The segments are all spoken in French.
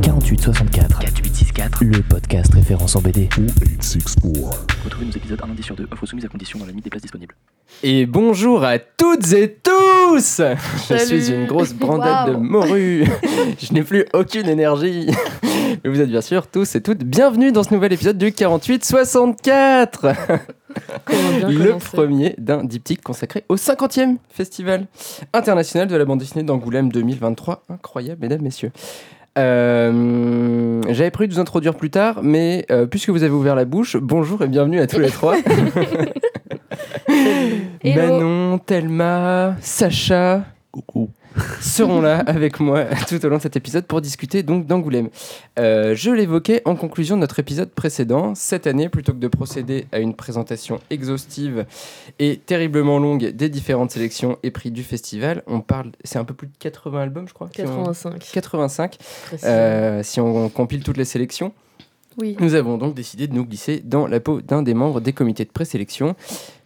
4864 4864 le podcast référence en BD. 2864. Retrouvez nos épisodes un lundi sur deux, offre soumise à condition dans la limite des places disponibles. Et bonjour à toutes et tous Je Salut. suis une grosse brandade de morue. Je n'ai plus aucune énergie. Mais vous êtes bien sûr tous et toutes bienvenus dans ce nouvel épisode du 4864 Comment bien Le premier d'un diptyque consacré au 50e Festival international de la bande dessinée d'Angoulême 2023. Incroyable, mesdames, messieurs. Euh, J'avais prévu de vous introduire plus tard, mais euh, puisque vous avez ouvert la bouche, bonjour et bienvenue à tous les trois. Hello. Manon, Thelma, Sacha Coucou. Seront là avec moi tout au long de cet épisode pour discuter donc d'Angoulême. Euh, je l'évoquais en conclusion de notre épisode précédent. Cette année, plutôt que de procéder à une présentation exhaustive et terriblement longue des différentes sélections et prix du festival, on parle, c'est un peu plus de 80 albums, je crois. qui ont- 85. 85, précisément. euh, si on, compile toutes les sélections. oui. Nous avons donc décidé de nous glisser dans la peau d'un des membres des comités de présélection.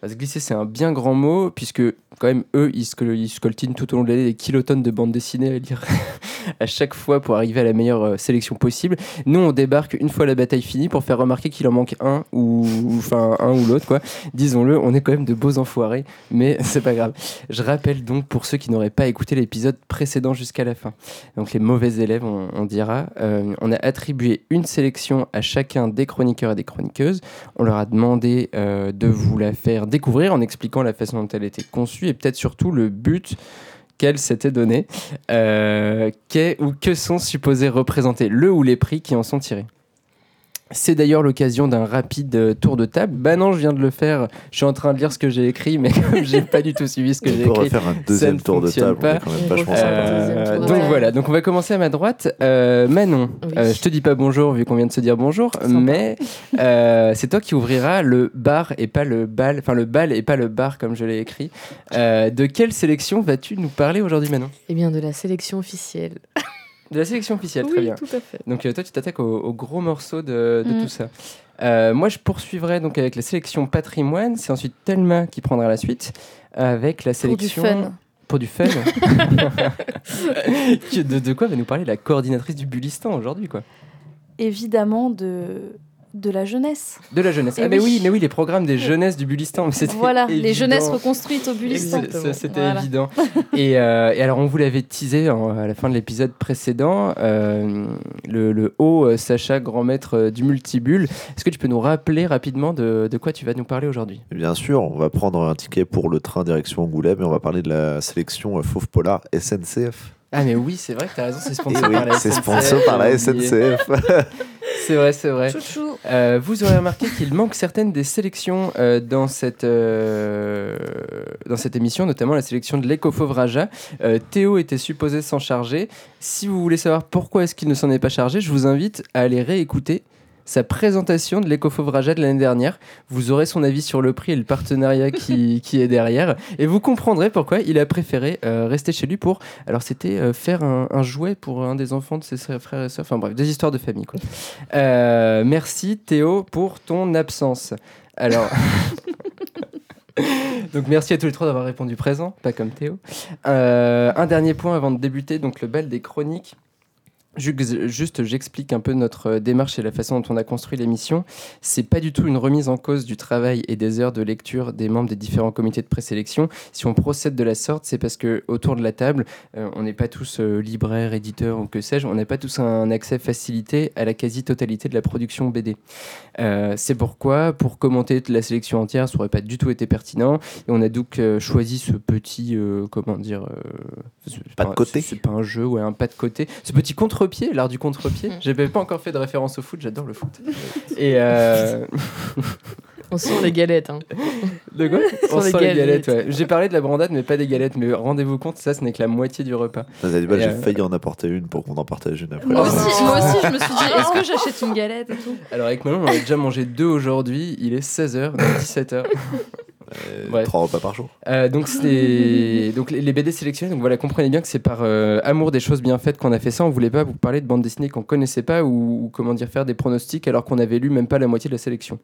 Glisser, c'est un bien grand mot, puisque quand même, eux, ils, scol- ils scoltinent tout au long de l'année des kilotonnes de bandes dessinées à lire à chaque fois pour arriver à la meilleure euh, sélection possible. Nous, on débarque une fois la bataille finie pour faire remarquer qu'il en manque un, ou enfin un ou l'autre, quoi. Disons-le, on est quand même de beaux enfoirés, mais c'est pas grave. Je rappelle donc pour ceux qui n'auraient pas écouté l'épisode précédent jusqu'à la fin. Donc les mauvais élèves, on, on dira, euh, on a attribué une sélection à chacun des chroniqueurs et des chroniqueuses. On leur a demandé euh, de vous la faire découvrir en expliquant la façon dont elle était conçue et peut-être surtout le but qu'elle s'était donné, euh, qu'est ou que sont supposés représenter le ou les prix qui en sont tirés. C'est d'ailleurs l'occasion d'un rapide euh, tour de table. Bah non, je viens de le faire. Je suis en train de lire ce que j'ai écrit, mais comme j'ai pas du tout suivi ce que On j'ai écrit, refaire un deuxième ne tour de table. pas. On est quand même On deuxième euh, donc Ouais. voilà, donc on va commencer à ma droite. Euh, Manon, Oui. euh, je te dis pas bonjour vu qu'on vient de se dire bonjour, mais euh, c'est toi qui ouvriras le bar et pas le bal, enfin le bal et pas le bar comme je l'ai écrit. Euh, de quelle sélection vas-tu nous parler aujourd'hui, Manon? Eh bien, de la sélection officielle. De la sélection officielle, oui, très bien. tout à fait. Donc euh, toi, tu t'attaques au, au gros morceau de, de Mm. tout ça. Euh, moi, je poursuivrai donc avec la sélection patrimoine. C'est ensuite Thelma qui prendra la suite avec la Pour du sélection fun. Pour du fun. De, de quoi va nous parler la coordinatrice du Bulistan aujourd'hui, quoi? Évidemment de, de la jeunesse. De la jeunesse. Eh ah, mais oui, oui. mais oui, les programmes des jeunesses du Bulistan. mais c'était Voilà, les jeunesses reconstruites au c'est- C'était Voilà. évident. et, euh, et alors, on vous l'avait teasé en- à la fin de l'épisode précédent, euh, le, le haut euh, Sacha, grand maître du multibule. Est-ce que tu peux nous rappeler rapidement de, de quoi tu vas nous parler aujourd'hui? Bien sûr, on va prendre un ticket pour le train direction Angoulême et on va parler de la sélection Fauve Polar SNCF. Ah, mais oui, c'est vrai que tu as raison, c'est Et sponsor oui, par la sponsor par la. SNCF. C'est vrai, c'est vrai. Chouchou. Euh, vous aurez remarqué qu'il manque certaines des sélections euh, dans, cette, euh, dans cette émission, notamment la sélection de l'Ecofauve Raja. Euh, Théo était supposé s'en charger. Si vous voulez savoir pourquoi est-ce qu'il ne s'en est pas chargé, je vous invite à aller réécouter sa présentation de l'Ecofauve Raja de l'année dernière. Vous aurez son avis sur le prix et le partenariat qui, qui est derrière. Et vous comprendrez pourquoi il a préféré euh, rester chez lui pour... Alors c'était euh, faire un, un jouet pour un des enfants de ses frères et sœurs. Enfin bref, des histoires de famille. Quoi. Euh, merci Théo pour ton absence. Alors. Donc merci à tous les trois d'avoir répondu présent, pas comme Théo. Un dernier point avant de débuter, donc le bal des chroniques. Ju- Juste, j'explique un peu notre euh, démarche et la façon dont on a construit l'émission. C'est pas du tout une remise en cause du travail et des heures de lecture des membres des différents comités de présélection. Si on procède de la sorte, c'est parce que autour de la table, euh, on n'est pas tous euh, libraires, éditeurs ou que sais-je, on n'a pas tous un accès facilité à la quasi-totalité de la production BD. Euh, c'est pourquoi, pour commenter la sélection entière, ça aurait pas du tout été pertinent. Et on a donc choisi ce petit, comment dire, Pas de côté. C'est pas un jeu, ouais, un pas de côté. Ce petit contre-pied, l'art du contre-pied. Mm. J'avais pas encore fait de référence au foot, j'adore le foot. Et euh, On sent les galettes. Hein. de quoi On sent les galettes. galettes. ouais. J'ai parlé de la brandade, mais pas des galettes. Mais rendez-vous compte, ça, ce n'est que la moitié du repas. Ça, ça J'ai euh, failli en apporter une pour qu'on en partage une après. Moi aussi, moi aussi, je me suis dit, est-ce que j'achète une galette et tout? Alors avec Manon, on a déjà mangé deux aujourd'hui. Il est 16h, 17h. Euh, Bref. Trois repas par jour. Euh, donc, donc les les BD sélectionnés, donc voilà, comprenez bien que c'est par euh, amour des choses bien faites qu'on a fait ça. On voulait pas vous parler de bandes dessinées qu'on connaissait pas ou, ou comment dire faire des pronostics alors qu'on avait lu même pas la moitié de la sélection.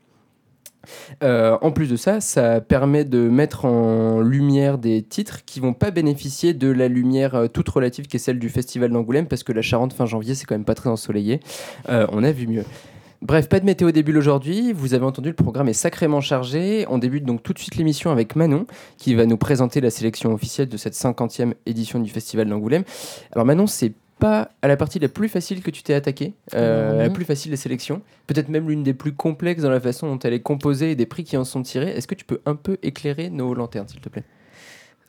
Euh, en plus de ça, ça permet de mettre en lumière des titres qui vont pas bénéficier de la lumière toute relative qui est celle du Festival d'Angoulême, parce que la Charente fin janvier, c'est quand même pas très ensoleillé. On a vu mieux. Bref, pas de météo début aujourd'hui. Vous avez entendu, le programme est sacrément chargé. On débute donc tout de suite l'émission avec Manon, qui va nous présenter la sélection officielle de cette 50e édition du Festival d'Angoulême. Alors Manon, c'est pas à la partie la plus facile que tu t'es attaqué, euh, la plus facile des sélections, peut-être même l'une des plus complexes dans la façon dont elle est composée et des prix qui en sont tirés. Est-ce que tu peux un peu éclairer nos lanternes, s'il te plaît?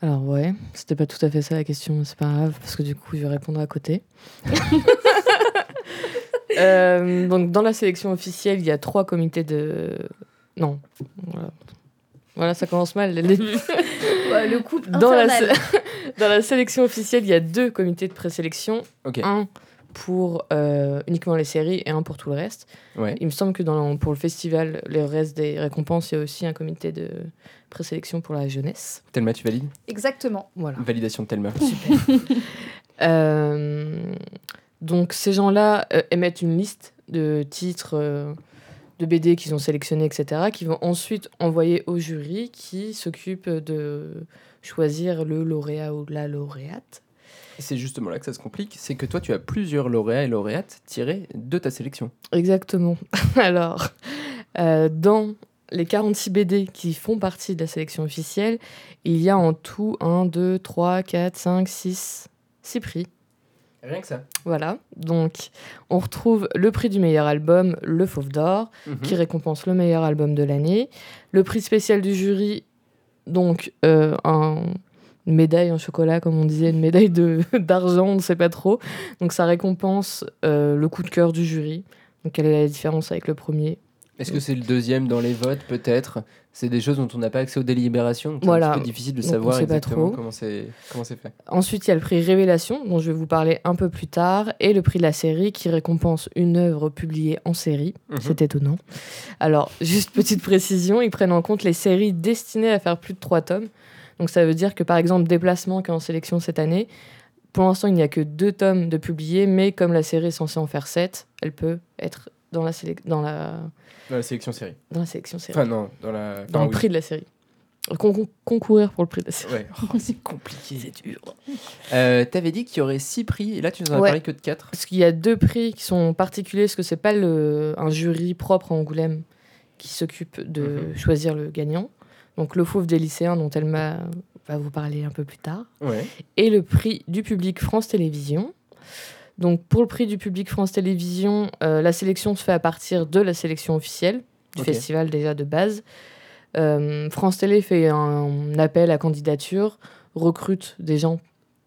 Alors ouais, c'était pas tout à fait ça la question, mais c'est pas grave, parce que du coup, je vais répondre à côté. Euh, donc, dans la sélection officielle, il y a trois comités de... Non. Voilà, Voilà, ça commence mal le couple Dans la, dans la sélection officielle, il y a deux comités de présélection. Un pour euh, uniquement les séries et un pour tout le reste. Ouais. Il me semble que dans, pour le festival, le reste des récompenses, il y a aussi un comité de présélection pour la jeunesse. Thelma, tu valides? Exactement. Voilà. Validation de Thelma. Euh, donc ces gens-là euh, émettent une liste de titres euh, de BD qu'ils ont sélectionnés, etc., qui vont ensuite envoyer au jury qui s'occupe de choisir le lauréat ou la lauréate. C'est justement là que ça se complique, c'est que toi, tu as plusieurs lauréats et lauréates tirés de ta sélection. Exactement. Alors, euh, dans les 46 BD qui font partie de la sélection officielle, il y a en tout 1, 2, 3, 4, 5, 6, 6 prix. Rien que ça. Voilà. Donc, on retrouve le prix du meilleur album, le Fauve d'Or, Mhm. qui récompense le meilleur album de l'année. Le prix spécial du jury, donc euh, un- une médaille en chocolat, comme on disait, une médaille de- d'argent, on ne sait pas trop. Donc ça récompense euh, le coup de cœur du jury. Donc quelle est la différence avec le premier? Est-ce que c'est le deuxième dans les votes, peut-être? C'est des choses dont on n'a pas accès aux délibérations, donc Voilà. c'est un peu difficile de savoir pas exactement trop. comment c'est comment c'est fait. Ensuite, il y a le prix Révélation, dont je vais vous parler un peu plus tard, et le prix de la série, qui récompense une œuvre publiée en série. Mhm. C'est étonnant. Alors, juste petite précision, ils prennent en compte les séries destinées à faire plus de trois tomes. Donc ça veut dire que par exemple Déplacement qui est en sélection cette année, pour l'instant il n'y a que deux tomes de publiés, mais comme la série est censée en faire sept, elle peut être dans la, sélec- dans la, Dans la sélection série. dans la sélection série. Enfin non, dans la dans enfin, le oui. prix de la série. Con- con- concourir pour le prix de la série. Ouais. Oh, c'est compliqué. C'est dur. Euh, T'avais dit qu'il y aurait six prix, et là tu nous en as Ouais. parlé que de quatre. Parce qu'il y a deux prix qui sont particuliers, parce que c'est pas le, un jury propre à Angoulême qui s'occupe de Mhm. choisir le gagnant. Donc le Fauve des lycéens dont elle m'a va vous parler un peu plus tard. Ouais. et le prix du public France Télévisions. Donc pour le prix du public France Télévisions, euh, la sélection se fait à partir de la sélection officielle du festival déjà de base. Euh, France Télé fait un appel à candidature, recrute des gens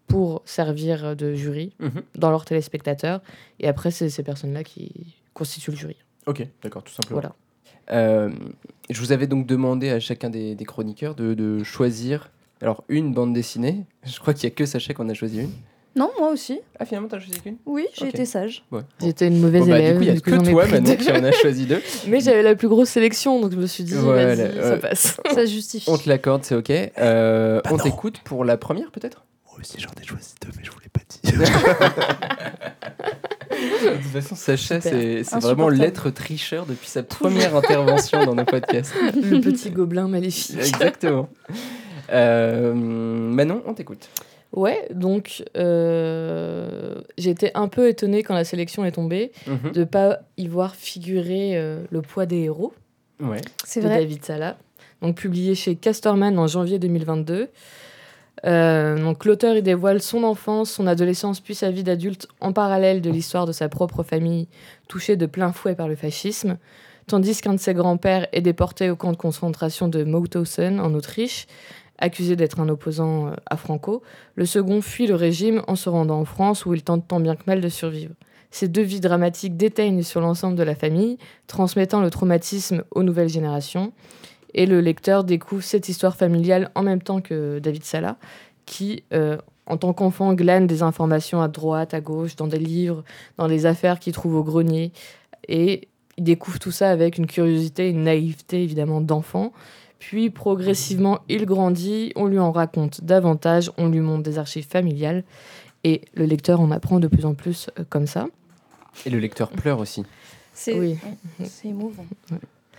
pour servir de jury Mhm. dans leurs téléspectateurs, et après c'est ces personnes-là qui constituent le jury. Ok, d'accord, tout simplement. Voilà. Euh, je vous avais donc demandé à chacun des, des chroniqueurs de, de choisir alors une bande dessinée. Je crois qu'il y a que Sacha qu'on a choisi une. Non, moi aussi. Ah finalement t'as choisi qu'une Oui, j'ai été sage. Ouais. J'étais une mauvaise Bon, bah, élève, du coup il y a que ai toi deux. qui en a choisi deux. Mais j'avais la plus grosse sélection, donc je me suis dit, Voilà, vas-y, ça passe. Ça justifie. On te l'accorde, c'est ok. Euh, Bah on t'écoute pour la première peut-être? Moi aussi, j'en ai choisi deux, mais je vous l'ai pas dit. De toute façon Sacha c'est c'est vraiment l'être tricheur depuis sa première intervention dans nos podcasts. le petit gobelin maléfique. Exactement. Euh, Manon, on t'écoute. Ouais, donc euh, j'ai été un peu étonnée quand la sélection est tombée Mhm. de pas y voir figurer euh, Le poids des héros Ouais. C'est de vrai. David Sala, donc publié chez Casterman en janvier 2022. Euh, donc l'auteur y dévoile son enfance, son adolescence puis sa vie d'adulte en parallèle de l'histoire de sa propre famille touchée de plein fouet par le fascisme, tandis qu'un de ses grands-pères est déporté au camp de concentration de Mauthausen en Autriche, accusé d'être un opposant euh, à Franco. Le second fuit le régime en se rendant en France où il tente tant bien que mal de survivre. Ces deux vies dramatiques déteignent sur l'ensemble de la famille, transmettant le traumatisme aux nouvelles générations. Et le lecteur découvre cette histoire familiale en même temps que David Sala, qui, euh, en tant qu'enfant, glane des informations à droite, à gauche, dans des livres, dans des affaires qu'il trouve au grenier. Et il découvre tout ça avec une curiosité, une naïveté évidemment d'enfant. Puis progressivement, il grandit, on lui en raconte davantage, on lui montre des archives familiales. Et le lecteur en apprend de plus en plus euh, comme ça. Et le lecteur pleure aussi. C'est Oui. c'est émouvant.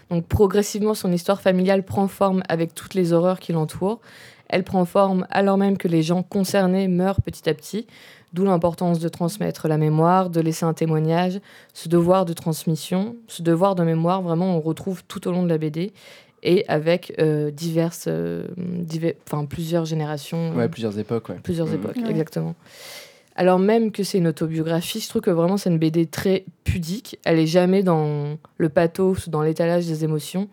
Donc progressivement, son histoire familiale prend forme avec toutes les horreurs qui l'entourent. Elle prend forme alors même que les gens concernés meurent petit à petit, d'où l'importance de transmettre la mémoire, de laisser un témoignage, ce devoir de transmission, ce devoir de mémoire, vraiment on retrouve tout au long de la BD et avec euh, diverses, euh, diver- enfin plusieurs générations, euh, Ouais, plusieurs époques, ouais. plusieurs Mhm. époques, Ouais. exactement. Alors même que c'est une autobiographie, je trouve que vraiment c'est une BD très pudique. Elle est jamais dans le pathos, ou dans l'étalage des émotions.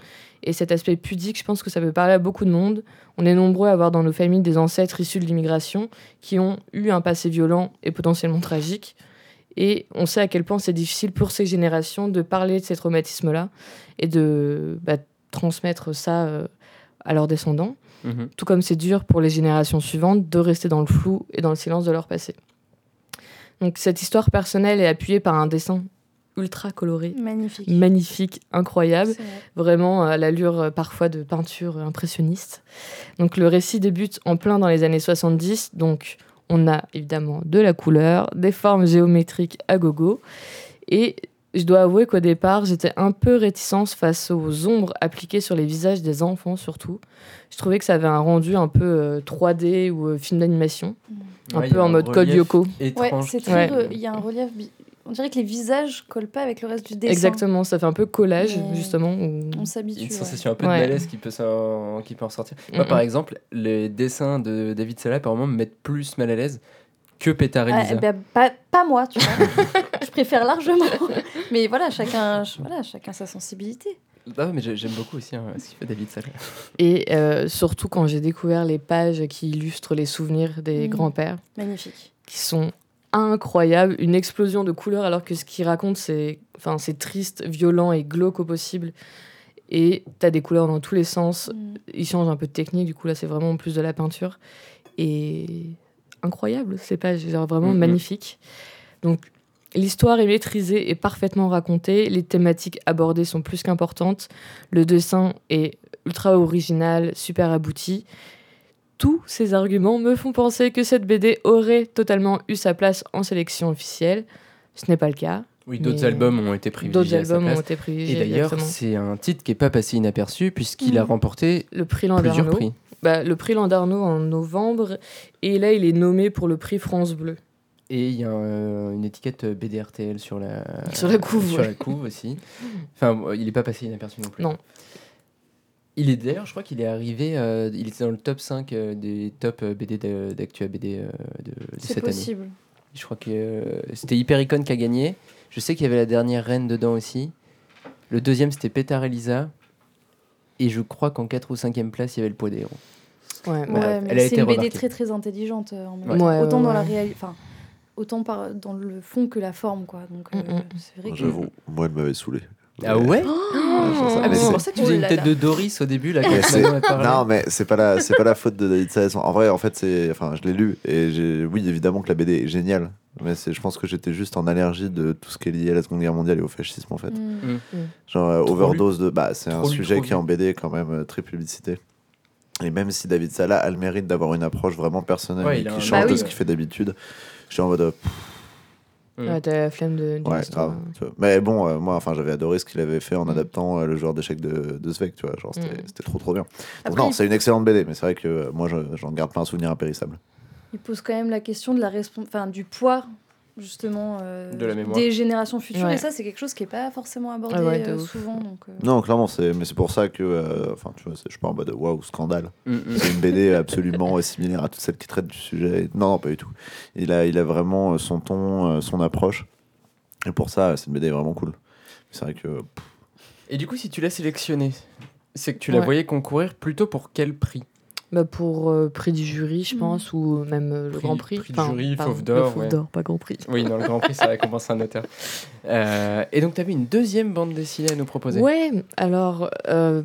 Et cet aspect pudique, je pense que ça peut parler à beaucoup de monde. On est nombreux à avoir dans nos familles des ancêtres issus de l'immigration qui ont eu un passé violent et potentiellement tragique. Et on sait à quel point c'est difficile pour ces générations de parler de ces traumatismes-là et de bah, transmettre ça euh, à leurs descendants Mhm. tout comme c'est dur pour les générations suivantes de rester dans le flou et dans le silence de leur passé. Donc cette histoire personnelle est appuyée par un dessin ultra coloré, Magnifique. magnifique, incroyable, vrai. vraiment à l'allure euh, parfois de peinture impressionniste. Donc le récit débute en plein dans les années 70, donc on a évidemment de la couleur, des formes géométriques à gogo, et je dois avouer qu'au départ, j'étais un peu réticente face aux ombres appliquées sur les visages des enfants surtout. Je trouvais que ça avait un rendu un peu euh, 3D ou euh, film d'animation, un Ouais, peu en un mode code Yoko. Ouais, c'est très. Ouais. Il y a un relief. bi- On dirait que les visages collent pas avec le reste du dessin. Exactement, ça fait un peu collage Mais- justement. où- On s'habitue. une ouais. sensation un peu Ouais. de malaise qui peut, s'en- qui peut en sortir. Moi, par exemple, les dessins de David Sala, par moment, me mettent plus mal à l'aise que Petar et Ah, Lisa. ben, pas, pas moi, tu vois. je préfère largement. Mais voilà, chacun, ch- voilà, chacun sa sensibilité. Ah mais j'ai- j'aime beaucoup aussi hein, ce qu'il fait David Sala. Et euh, surtout quand j'ai découvert les pages qui illustrent les souvenirs des Mm. grands-pères, Magnifique. qui sont incroyables, une explosion de couleurs alors que ce qu'ils racontent c'est enfin c'est triste, violent et glauque au possible. Et t'as des couleurs dans tous les sens. Mm. Ils changent un peu de technique, du coup là c'est vraiment plus de la peinture et incroyable ces pages, genre vraiment Mhm. magnifique. Donc l'histoire est maîtrisée et parfaitement racontée, les thématiques abordées sont plus qu'importantes, le dessin est ultra original, super abouti. Tous ces arguments me font penser que cette BD aurait totalement eu sa place en sélection officielle. Ce n'est pas le cas. Oui, d'autres albums ont été D'autres privilégiés à sa albums ont été Et privilégiés. d'ailleurs, exactement. c'est un titre qui n'est pas passé inaperçu puisqu'il a Mhm. remporté le prix plusieurs prix. Bah, le prix Landerneau en novembre. Et là, il est nommé pour le prix France Bleu. Et il y a euh, une étiquette BDRTL sur la, Sur la couve, sur ouais. la couve aussi. Enfin, bon, il n'est pas passé inaperçu non plus. Non. Il est d'ailleurs, je crois qu'il est arrivé, euh, il était dans le top 5 euh, des top euh, BD d'Actua BD euh, de, de cette année. possible. Je crois que euh, c'était Hypericon qui a gagné. Je sais qu'il y avait la dernière reine dedans aussi. Le deuxième, c'était Pétard Elisa. Et je crois qu'en 4 ou 5e place, il y avait le poids des héros. Ouais, Ouais, elle mais a c'est une BD très très intelligente. euh, en même Ouais. temps. Ouais, autant ouais, dans la réalité, enfin, autant par, dans le fond que la forme, quoi. Donc euh, Mm, mm. c'est vrai que. J'avoue, moi, elle m'avait saoulé. Ah ouais ça, Ah, c'est- pour ça que tu Oh faisais une tête là. de Doris au début, là, quand. Non, mais c'est pas la, c'est pas la faute de David Sayers. En vrai, en fait, c'est, enfin, je l'ai lu et j'ai, oui, évidemment que la BD est géniale, mais c'est, je pense que j'étais juste en allergie de tout ce qui est lié à la Seconde Guerre mondiale et au fascisme, en fait. Mm. Genre euh, overdose de, bah, c'est un lu, sujet qui est en BD quand même euh, très publicité. Et même si David Sala a le mérite d'avoir une approche vraiment personnelle Ouais, et qui un- change Bah de oui. ce qu'il fait d'habitude, je suis en mode, euh, Mm. T'as la flemme de. d'une ouais, grave. Mais bon, euh, moi, enfin, j'avais adoré ce qu'il avait fait en Mm. adaptant euh, le joueur d'échecs de, de Svek, tu vois. Genre, c'était, Mm. c'était trop, trop bien. Donc, Après, non, il- c'est une excellente BD, mais c'est vrai que euh, moi, je- j'en garde pas un souvenir impérissable. Il pose quand même la question de la enfin, du poids justement euh, De la mémoire. des générations futures Ouais. et ça c'est quelque chose qui est pas forcément abordé Ah ouais, euh, souvent donc euh, Non, clairement, c'est, mais c'est pour ça que, euh, enfin, tu vois, je pas en mode waouh, scandale. Mm, mm. C'est une BD absolument similaire à toutes celles qui traitent du sujet. Non, non, pas du tout. Il a, il a vraiment son ton, son approche. Et pour ça, c'est une BD vraiment cool. C'est vrai que. pff, Et du coup, si tu l'as sélectionné, c'est que tu la voyais concourir plutôt pour quel prix? Bah pour euh, prix du jury, je Mm. pense, ou même euh, le Prix- Grand Prix. prix du jury, Fauve d'Or, Fauve ouais. d'Or, pas Grand Prix. Oui, dans le Grand Prix, ça récompense un auteur. Euh, et donc, tu avais une deuxième bande dessinée à nous proposer. Ouais, alors euh,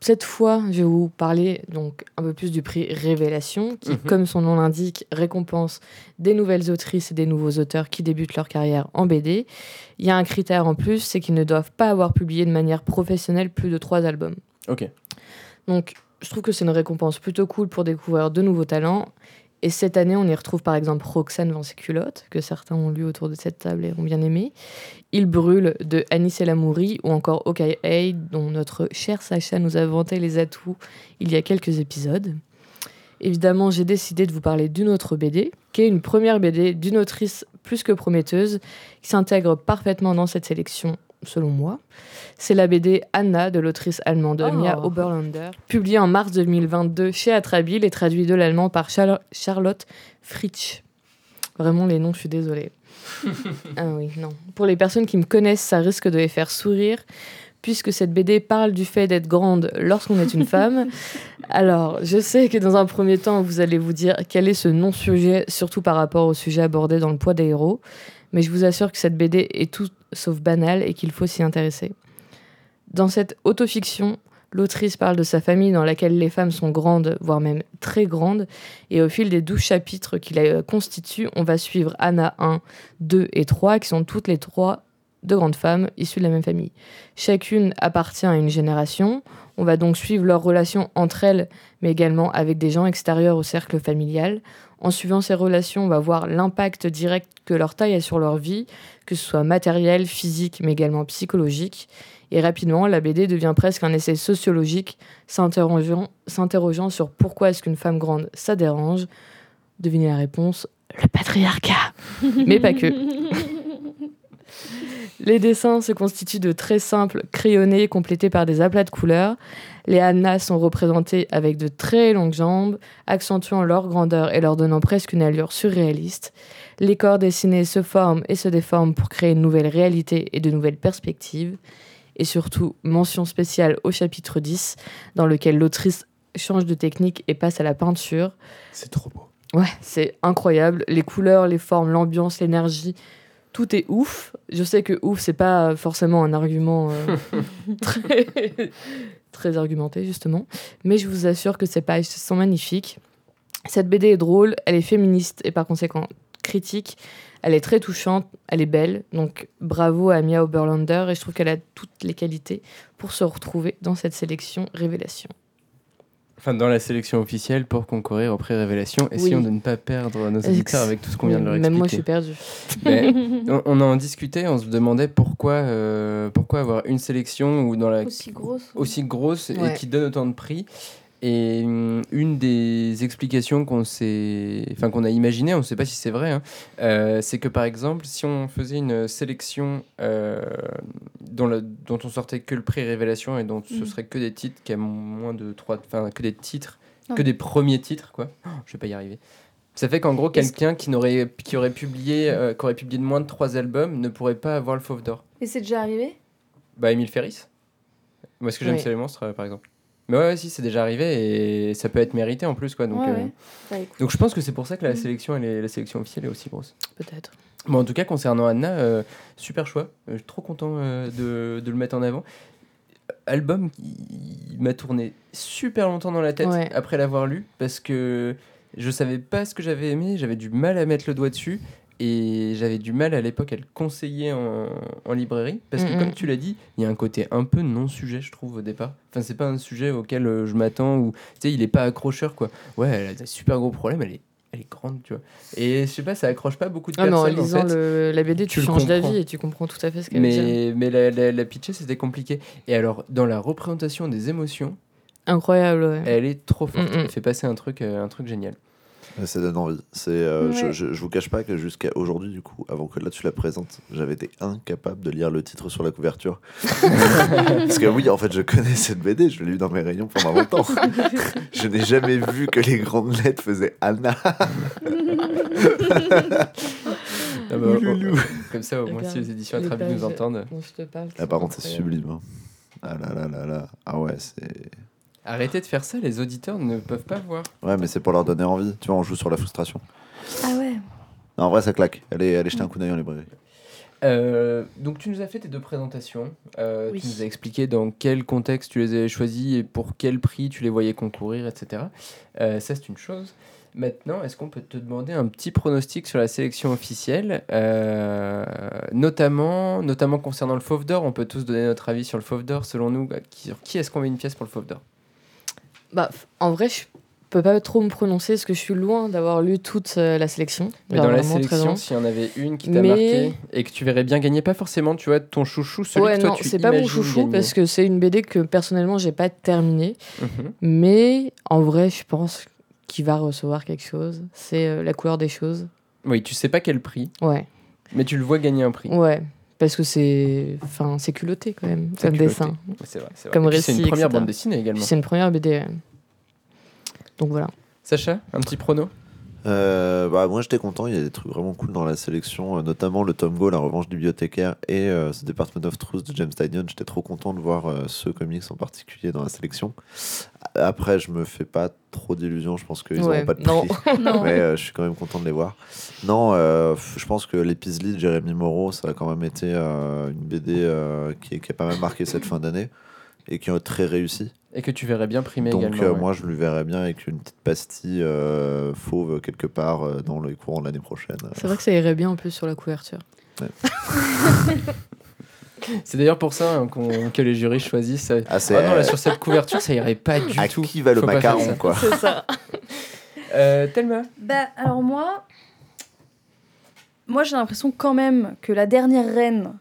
cette fois, je vais vous parler donc un peu plus du prix Révélation, qui, Mhm. comme son nom l'indique, récompense des nouvelles autrices et des nouveaux auteurs qui débutent leur carrière en BD. Il y a un critère en plus, c'est qu'ils ne doivent pas avoir publié de manière professionnelle plus de trois albums. Ok. Donc, je trouve que c'est une récompense plutôt cool pour découvrir de nouveaux talents. Et cette année, on y retrouve par exemple Roxane culottes, que certains ont lu autour de cette table et ont bien aimé. Il brûle de Anis El Amouri ou encore OK Hey, dont notre cher Sacha nous a vanté les atouts il y a quelques épisodes. Évidemment, j'ai décidé de vous parler d'une autre BD, qui est une première BD d'une autrice plus que prometteuse, qui s'intègre parfaitement dans cette sélection, selon moi. C'est la BD Anna de l'autrice allemande Oh. Mia Oberlander, publiée en mars 2022 chez Atrabile et traduite de l'allemand par Charl- Charlotte Fritsch. Vraiment, les noms, je suis désolée. ah oui, non. Pour les personnes qui me connaissent, ça risque de les faire sourire, puisque cette BD parle du fait d'être grande lorsqu'on est une femme. Alors, je sais que dans un premier temps, vous allez vous dire quel est ce non-sujet, surtout par rapport au sujet abordé dans le poids des héros, mais je vous assure que cette BD est tout sauf banale et qu'il faut s'y intéresser. Dans cette autofiction, l'autrice parle de sa famille dans laquelle les femmes sont grandes, voire même très grandes, et au fil des douze chapitres qui la constituent, on va suivre Anna 1, 2 et 3, qui sont toutes les trois de grandes femmes issues de la même famille. Chacune appartient à une génération. On va donc suivre leurs relations entre elles, mais également avec des gens extérieurs au cercle familial. En suivant ces relations, on va voir l'impact direct que leur taille a sur leur vie, que ce soit matériel, physique, mais également psychologique. Et rapidement, la BD devient presque un essai sociologique, s'interrogeant s'interrogeant sur pourquoi est-ce qu'une femme grande, ça dérange. Devinez la réponse, le patriarcat. mais pas que. Les dessins se constituent de très simples crayonnés complétés par des aplats de couleurs. Les Annas sont représentées avec de très longues jambes, accentuant leur grandeur et leur donnant presque une allure surréaliste. Les corps dessinés se forment et se déforment pour créer une nouvelle réalité et de nouvelles perspectives. Et surtout, mention spéciale au chapitre 10, dans lequel l'autrice change de technique et passe à la peinture. C'est trop beau. Ouais, c'est incroyable. Les couleurs, les formes, l'ambiance, l'énergie, tout est ouf. Je sais que ouf, c'est pas forcément un argument euh, très, très argumenté, justement. Mais je vous assure que ces pages sont magnifiques. Cette BD est drôle, elle est féministe et par conséquent critique. Elle est très touchante, elle est belle. Donc bravo à Mia Oberlander et je trouve qu'elle a toutes les qualités pour se retrouver dans cette sélection Révélation. Enfin, dans la sélection officielle pour concourir au prix Révélation, Oui. essayons de ne pas perdre nos auditeurs avec tout ce qu'on vient de leur expliquer. Même moi, je suis perdue. Mais on, on en discutait, on se demandait pourquoi, euh, pourquoi avoir une sélection ou dans la Aussi grosse. aussi grosse et qui donne autant de prix. Et hum, une des explications qu'on enfin qu'on a imaginé, on ne sait pas si c'est vrai, hein, euh, c'est que par exemple, si on faisait une sélection euh, dont, on sortait que le prix révélation et dont ce Mhm. serait que des titres qui moins de trois, enfin que des titres, que des premiers titres, quoi. Oh, je vais pas y arriver. Ça fait qu'en gros, quelqu'un qui n'aurait, qui aurait publié, euh, qui aurait publié de moins de trois albums ne pourrait pas avoir le Fauve d'or. Et c'est déjà arrivé? Bah, Émile Ferris. Moi, ce que j'aime, c'est les monstres, euh, par exemple. Mais ouais, ouais, si, c'est déjà arrivé et ça peut être mérité en plus, quoi. Donc, Ouais, euh, ouais. Donc je pense que c'est pour ça que la Mm. sélection, elle est, la sélection officielle est aussi grosse. Peut-être. Bon, en tout cas, concernant Anna, euh, super choix. Euh, Je suis trop content de, de le mettre en avant. Album qui m'a tourné super longtemps dans la tête après l'avoir lu parce que je savais pas ce que j'avais aimé, j'avais du mal à mettre le doigt dessus et j'avais du mal à l'époque à le conseiller en, en librairie parce que comme tu l'as dit, il y a un côté un peu non-sujet je trouve au départ. Enfin, c'est pas un sujet auquel euh, je m'attends ou tu sais, il est pas accrocheur quoi. Ouais, elle a des super gros problèmes, elle est elle est grande, tu vois. Et je sais pas, ça accroche pas beaucoup de Ah, mais en personnes lisant en fait. le- la BD, Tu tu, changes d'avis et tu comprends tout à fait ce qu'elle veut dire. Mais, mais la, la, la pitcher, c'était compliqué. Et alors, dans la représentation des émotions, Incroyable, ouais. elle est trop forte. Mm, mm. Elle fait passer un truc, euh, un truc génial. Ça donne envie. C'est, euh, je, Ouais. je, je vous cache pas que jusqu'à aujourd'hui, du coup, avant que là tu la présentes, j'avais été incapable de lire le titre sur la couverture. Parce que oui, en fait, je connais cette BD, je l'ai lu dans mes rayons pendant longtemps. je n'ai jamais vu que les grandes lettres faisaient Anna. Ah bah, oh, oh, comme ça, au moins, Regarde, si les éditions les attraper nous entendent. dont je te parle, Ah, par contre, c'est sublime. hein. Ah là là là là. Ah ouais, c'est. Arrêtez de faire ça, les auditeurs ne peuvent pas voir. Ouais, mais c'est pour leur donner envie. Tu vois, on joue sur la frustration. Ah ouais. Non, en vrai, ça claque. Allez, allez jeter un coup d'œil en librairie. Euh, donc, tu nous as fait tes deux présentations. Euh, Oui. Tu nous as expliqué dans quel contexte tu les avais choisis et pour quel prix tu les voyais concourir, etc. Euh, ça, c'est une chose. Maintenant, est-ce qu'on peut te demander un petit pronostic sur la sélection officielle? Euh, notamment, notamment concernant le Fauve d'Or, on peut tous donner notre avis sur le Fauve d'Or. Selon nous, bah, qui, sur qui est-ce qu'on met une pièce pour le Fauve d'Or? Bah, en vrai, je peux pas trop me prononcer parce que je suis loin d'avoir lu toute euh, la sélection. Mais dans la sélection, s'il y en avait une qui t'a Mais- marqué et que tu verrais bien gagner, pas forcément, tu vois, ton chouchou, celui ouais, que toi non, tu c'est pas mon chouchou gagner. parce que c'est une BD que personnellement j'ai pas terminée. Mhm. Mais en vrai, je pense qu'il va recevoir quelque chose. C'est euh, la couleur des choses. Oui, tu sais pas quel prix, Ouais, mais tu le vois gagner un prix. ouais. Parce que c'est, enfin, c'est culotté quand même comme culotté. dessin. C'est vrai, vrai. Comme C'est une première etc. bande dessinée également. C'est une première BD. Donc voilà. Sacha, un petit prono? Euh, bah, moi j'étais content, il y a des trucs vraiment cool dans la sélection, euh, notamment le Tom Go, La Revanche du bibliothécaire et euh, The Department of Truth de James Tynion. J'étais trop content de voir euh, ce comics en particulier dans la sélection. Après, je me fais pas trop d'illusions, je pense qu'ils Ouais, n'auront pas de prix. Non. Mais je suis quand même content de les voir. Non, je pense que l'épisode de Jérémy Moreau, ça a quand même été une BD qui, qui a pas mal marqué cette fin d'année et qui est très réussi. Et que tu verrais bien primer Donc également. euh, ouais. moi, je le verrais bien avec une petite pastille euh, fauve quelque part euh, dans le courant de l'année prochaine. C'est vrai que ça irait bien en plus sur la couverture. C'est d'ailleurs pour ça hein, qu'on- que les jurys choisissent. euh, Ah, c'est Ah non, là, sur cette couverture, ça irait pas du à tout. qui va le Faut macaron quoi C'est ça. Euh, Thelma Bah, alors moi, moi j'ai l'impression quand même que la dernière reine,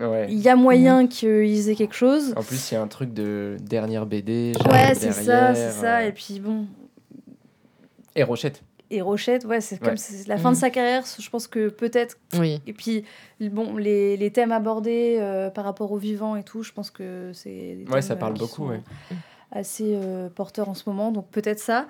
Ouais. il y a moyen qu'ils aient quelque chose. En plus, il y a un truc de dernière BD. Ouais, c'est ça, c'est ça. euh, Et puis bon, Et Rochette. et Rochette, ouais, c'est comme Ouais. c'est la fin de Mhm. sa carrière. Je pense que peut-être. Oui. Et puis bon, les, les thèmes abordés euh, par rapport au vivant et tout, je pense que c'est. Ouais, ça parle euh, qui beaucoup, ouais. Assez euh, porteurs en ce moment, donc peut-être ça.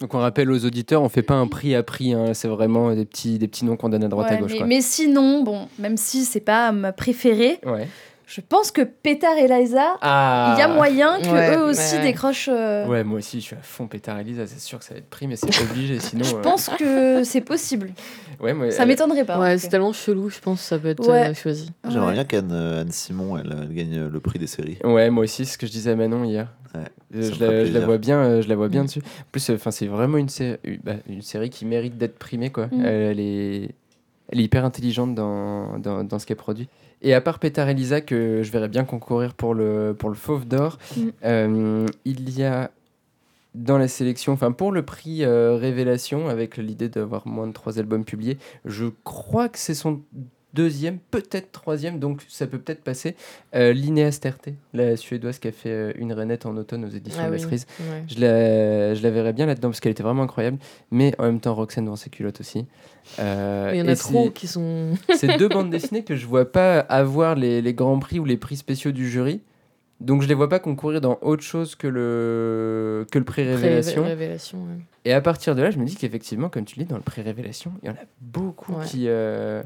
Donc on rappelle aux auditeurs, on fait pas un prix à prix, hein, c'est vraiment des petits, des petits noms qu'on donne à droite à gauche. mais, quoi. mais sinon, bon, même si c'est pas ma préférée, Ouais. Je pense que Pétard et Liza, Ah il y a moyen que Ouais, eux aussi ouais. décrochent. euh, Ouais, moi aussi, je suis à fond Pétard Elisa, c'est sûr que ça va être pris, mais c'est obligé, sinon. Je euh, pense que c'est possible. Ouais, moi, Ça elle- m'étonnerait pas. Ouais, c'est tellement chelou, je pense que ça peut être Ouais. euh, choisi. J'aimerais Ouais. bien qu'Anne euh, Anne Simon elle, elle gagne le prix des séries. Ouais, moi aussi, c'est ce que je disais à Manon hier. Euh, je, la, je la vois bien, euh, je la vois bien dessus. En plus, enfin, c'est vraiment une, bah, une série qui mérite d'être primée, quoi. Mm. Elle, elle est, elle est hyper intelligente dans, dans, dans ce qu'elle produit. Et à part Pétard Elisa, que je verrais bien concourir pour le, pour le Fauve d'Or, Mm. euh, il y a dans la sélection, enfin pour le prix euh, Révélation, avec l'idée d'avoir moins de trois albums publiés, je crois que c'est son deuxième, peut-être troisième, donc ça peut peut-être passer. Euh, Linnea Sterte, la suédoise qui a fait euh, une rainette en automne aux éditions Ah La oui. Cerise. Ouais. Je la, je la verrais bien là-dedans parce qu'elle était vraiment incroyable, mais en même temps Roxane dans ses culottes aussi. Euh, Il y en a trop qui sont. C'est deux bandes dessinées que je vois pas avoir les, les grands prix ou les prix spéciaux du jury. Donc je les vois pas concourir dans autre chose que le, que le prix Révélation. Ré- Révélation, ouais. Et à partir de là, je me dis qu'effectivement, comme tu le dis, dans le prix Révélation, il y en a beaucoup Ouais. qui. euh,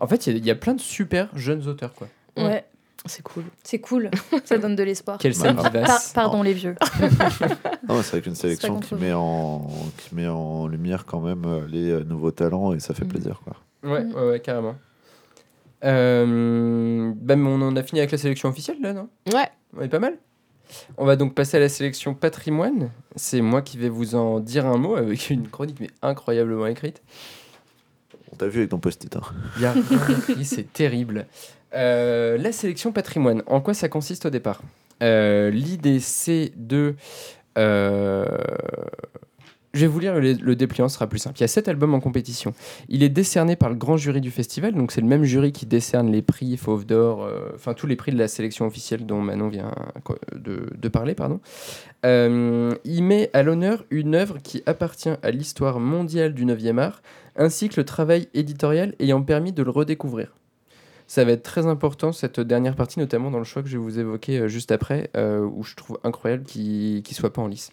En fait, il y a- il y, a plein de super jeunes auteurs. quoi. Ouais, C'est cool. c'est cool. ça donne de l'espoir. Quelle scène grave. vivace. Par- pardon les vieux. Non, c'est vrai qu'une sélection qui met, en, qui met en lumière quand même euh, les euh, nouveaux talents et ça fait Mm. plaisir. Quoi. Ouais, Mm. ouais, ouais, carrément. Euh, bah, mais on en a fini avec la sélection officielle là, non? Ouais. On est pas mal? On va donc passer à la sélection patrimoine. C'est moi qui vais vous en dire un mot avec une chronique mais incroyablement écrite. On t'a vu avec ton post-it. hein. Y a rien c'est terrible. Euh, la sélection patrimoine, en quoi ça consiste au départ? Euh, L'idée c'est de... je vais vous lire le, dépliant, ce sera plus simple. Il y a sept albums en compétition. Il est décerné par le grand jury du festival, donc c'est le même jury qui décerne les prix Fauve d'Or, euh, enfin tous les prix de la sélection officielle dont Manon vient de, parler. pardon. Euh, il met à l'honneur une œuvre qui appartient à l'histoire mondiale du 9e art, ainsi que le travail éditorial ayant permis de le redécouvrir. Ça va être très important cette dernière partie, notamment dans le choix que je vais vous évoquer euh, juste après, où je trouve incroyable qu'il ne soit pas en lice.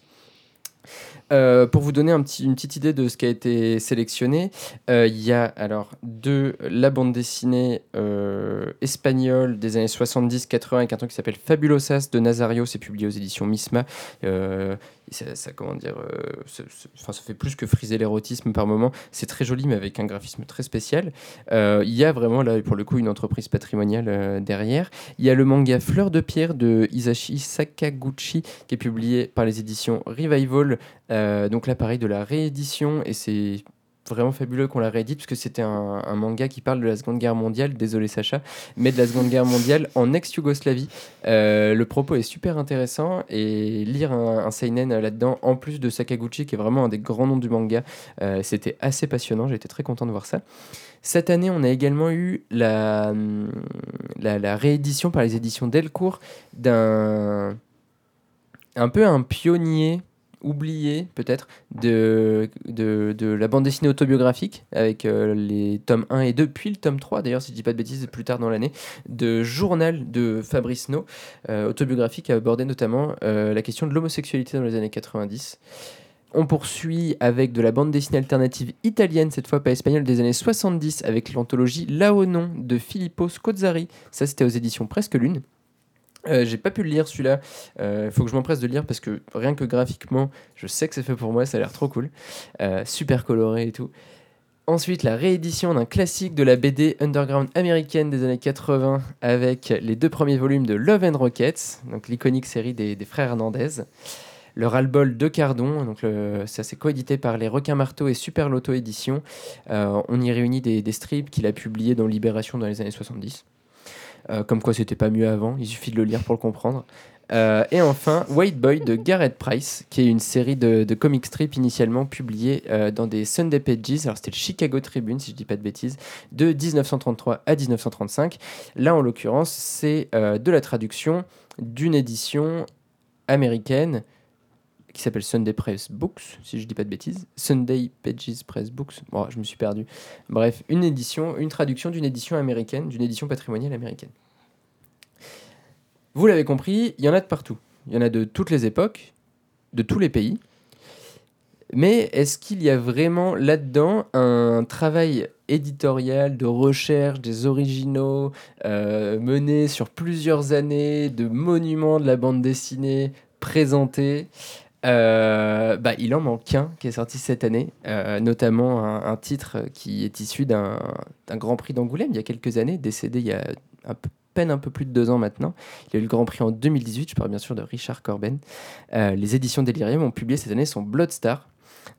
Euh, pour vous donner une petite idée de ce qui a été sélectionné, euh, il y a alors de la bande dessinée euh, espagnole des années 70-80 avec un truc qui s'appelle Fabulosas de Nazario, c'est publié aux éditions Misma. Ça, comment dire, ça, fait plus que friser l'érotisme par moment. C'est très joli, mais avec un graphisme très spécial. Il y a vraiment là, pour le coup, une entreprise patrimoniale derrière. Il y a le manga Fleur de pierre de Isashi Sakaguchi qui est publié par les éditions Revival. Euh, donc là, pareil, de la réédition et c'est vraiment fabuleux qu'on l'a réédite parce que c'était un, manga qui parle de la Seconde Guerre mondiale, désolé Sacha, mais de la Seconde Guerre mondiale en ex-Yougoslavie. Euh, le propos est super intéressant et lire un, un seinen là-dedans, en plus de Sakaguchi qui est vraiment un des grands noms du manga, euh, c'était assez passionnant, été très content de voir ça. Cette année, on a également eu la, hum, la, la réédition par les éditions Delcourt d'un un peu un pionnier oublié peut-être de, de, la bande dessinée autobiographique avec euh, les tomes 1 et 2 puis le tome 3 d'ailleurs si je dis pas de bêtises plus tard dans l'année de journal de Fabrice No euh, autobiographique qui abordait notamment euh, la question de l'homosexualité dans les années 90 on poursuit avec de la bande dessinée alternative italienne, cette fois pas espagnole, des années 70, avec l'anthologie Là au nom de Filippo Scozzari. Ça, c'était aux éditions Presque Lune. Euh, j'ai pas pu le lire celui-là. Il faut que je m'empresse de le lire parce que rien que graphiquement, je sais que c'est fait pour moi. Ça a l'air trop cool, Euh, super coloré et tout. Ensuite, la réédition d'un classique de la BD underground américaine des années 80 avec les deux premiers volumes de Love and Rockets, donc l'iconique série des, frères Hernandez. Le ras-le-bol de Cardon, donc ça c'est coédité par les Requins Marteau et Super Loto Édition. Euh, on y réunit des strips qu'il a publiés dans Libération dans les années 70. Euh, comme quoi c'était pas mieux avant, il suffit de le lire pour le comprendre. Euh, et enfin, White Boy de Garrett Price, qui est une série de, de comic strips initialement publiée euh, dans des Sunday Pages, alors c'était le Chicago Tribune si je dis pas de bêtises, de 1933 à 1935. Là en l'occurrence, c'est de la traduction d'une édition américaine qui s'appelle Sunday Press Books, si je dis pas de bêtises. Sunday Pages Press Books. Bon, je me suis perdu. Bref, une édition, une traduction d'une édition américaine, d'une édition patrimoniale américaine. Vous l'avez compris, il y en a de partout. Il y en a de toutes les époques, de tous les pays. Mais est-ce qu'il y a vraiment là-dedans un travail éditorial de recherche des originaux euh, mené sur plusieurs années, de monuments de la bande dessinée présentés Euh, bah, il en manque un qui est sorti cette année, euh, notamment un, titre qui est issu d'un Grand Prix d'Angoulême il y a quelques années, décédé il y a à peine un peu plus de deux ans maintenant. Il a eu le Grand Prix en 2018, je parle bien sûr de Richard Corben. Euh, les éditions Delirium ont publié cette année son Bloodstar,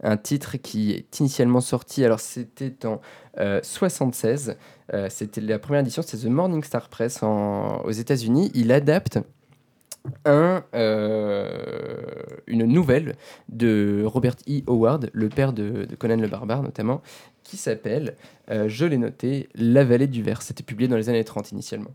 un titre qui est initialement sorti, alors c'était en euh, 76, euh, c'était la première édition, c'était The Morning Star Press aux États-Unis. Il adapte un, euh, une nouvelle de Robert E. Howard, le père de, Conan le Barbare notamment, qui s'appelle, euh, je l'ai noté, La vallée du Ver. C'était publié dans les années 30 initialement.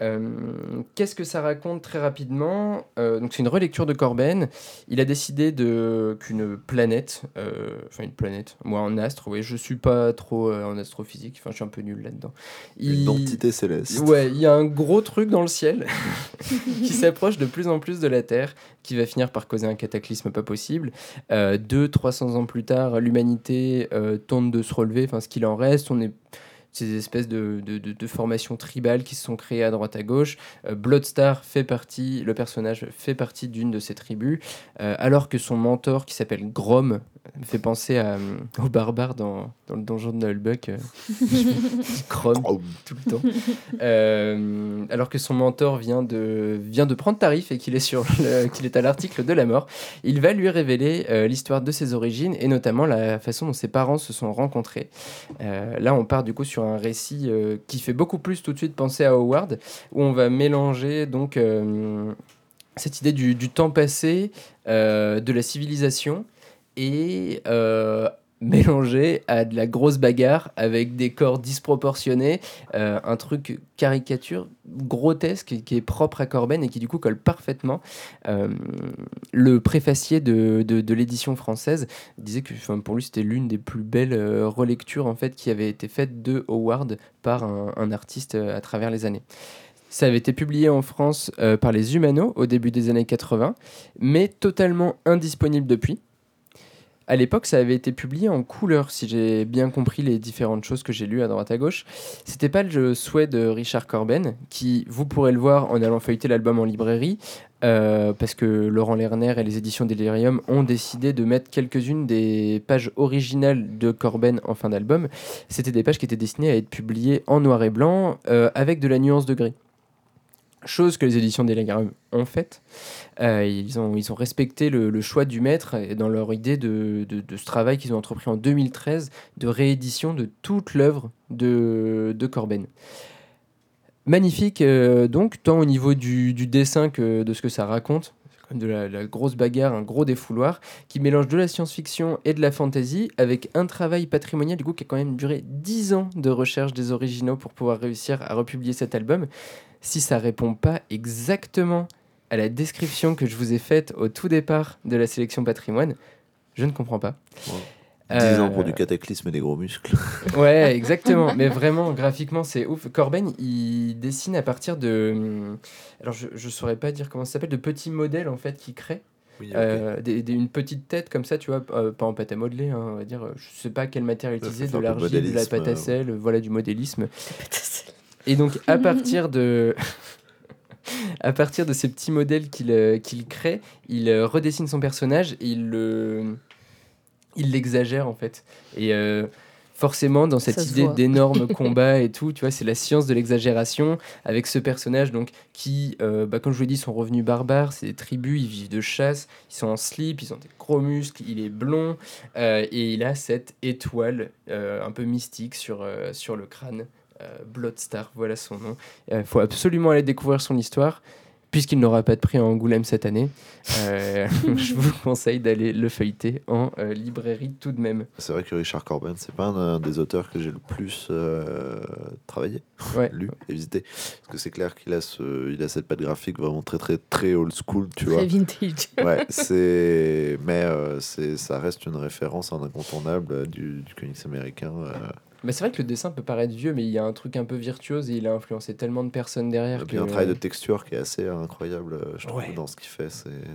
Euh, Qu'est-ce que ça raconte très rapidement Euh, Donc c'est une relecture de Corben. Il a décidé de qu'une planète, euh, enfin une planète, moi en astre, oui, je suis pas trop en astrophysique, enfin je suis un peu nul là-dedans. Une entité céleste. Ouais, il y a un gros truc dans le ciel qui s'approche de plus en plus de la Terre, qui va finir par causer un cataclysme pas possible. Deux, 300 ans plus tard, l'humanité tente de se relever, enfin ce qu'il en reste, on est ces espèces de, de, de- de formations tribales qui se sont créées à droite à gauche. Euh, Bloodstar fait partie, le personnage fait partie d'une de ces tribus, euh, alors que son mentor qui s'appelle Grom me fait penser à, euh, au barbare dans, dans le donjon de Nullbuck. Chrome Oh, tout le temps. Alors que son mentor vient de, vient de prendre tarif et qu'il est, sur qu'il est à l'article de la mort, il va lui révéler l'histoire de ses origines et notamment la façon dont ses parents se sont rencontrés. Là, on part du coup sur un récit euh, qui fait beaucoup plus tout de suite penser à Howard, où on va mélanger donc euh, cette idée du, du temps passé, euh, de la civilisation et mélangé à de la grosse bagarre avec des corps disproportionnés, euh, un truc caricature grotesque qui est propre à Corben et qui du coup colle parfaitement. Euh, le préfacier de, de, l'édition française disait que enfin, pour lui c'était l'une des plus belles euh, relectures en fait qui avait été faite de Howard par un, un artiste euh, à travers les années. Ça avait été publié en France par les Humano au début des années 80, mais totalement indisponible depuis. À l'époque, ça avait été publié en couleur, si j'ai bien compris les différentes choses que j'ai lues à droite à gauche. C'était pas le souhait de Richard Corben, qui, vous pourrez le voir en allant feuilleter l'album en librairie, euh, parce que Laurent Lerner et les éditions Delirium ont décidé de mettre quelques-unes des pages originales de Corben en fin d'album. C'était des pages qui étaient destinées à être publiées en noir et blanc, euh, avec de la nuance de gris. Chose que les éditions Delirium ont faite. Euh, ils, ont, respecté le, choix du maître dans leur idée de, ce travail qu'ils ont entrepris en 2013 de réédition de toute l'œuvre de, Corben. Magnifique, euh, donc, tant au niveau du dessin que de ce que ça raconte. De la, grosse bagarre, un gros défouloir, qui mélange de la science-fiction et de la fantasy, avec un travail patrimonial du coup, qui a quand même duré 10 ans de recherche des originaux pour pouvoir réussir à republier cet album. Si ça répond pas exactement à la description que je vous ai faite au tout départ de la sélection patrimoine, je ne comprends pas. 10 ans Euh, pour du cataclysme et des gros muscles. Ouais, exactement. Mais vraiment, graphiquement, c'est ouf. Corben, il dessine à partir de. hum, Alors, je ne saurais pas dire comment ça s'appelle, de petits modèles en fait qu'il crée. Oui. Euh, des- des- une petite tête comme ça, tu vois, euh, pas en pâte à modeler, hein, on va dire. euh, Je sais pas quelle matière utiliser, de l'argile, de la pâte à euh. sel, euh, voilà, du modélisme. Et donc, à partir de. à partir de ces petits modèles qu'il euh, qu'il crée, il euh, redessine son personnage et il le. Il l'exagère en fait. Et euh, forcément, dans cette idée voit. d'énormes combats et tout, tu vois, c'est la science de l'exagération avec ce personnage donc qui, euh, bah, comme je vous l'ai dit, sont revenus barbares, c'est des tribus, ils vivent de chasse, ils sont en slip, ils ont des gros muscles, il est blond euh, et il a cette étoile un peu mystique sur, sur le crâne. Bloodstar, voilà son nom. Il faut absolument aller découvrir son histoire. Puisqu'il n'aura pas de prix à Angoulême cette année, euh, je vous conseille d'aller le feuilleter en euh, librairie tout de même. C'est vrai que Richard Corben, c'est pas un, un des auteurs que j'ai le plus euh, travaillé, Ouais. lu et visité. Parce que c'est clair qu'il a, ce, il a cette patte graphique vraiment très très très old school, tu vois. Très vintage. Ouais, c'est. Mais euh, c'est, ça reste une référence, un incontournable euh, du, du comics américain. Mais c'est vrai que le dessin peut paraître vieux, mais il y a un truc un peu virtuose et il a influencé tellement de personnes derrière. Il y a un que- travail de texture qui est assez incroyable, euh, je trouve, Ouais. dans ce qu'il fait.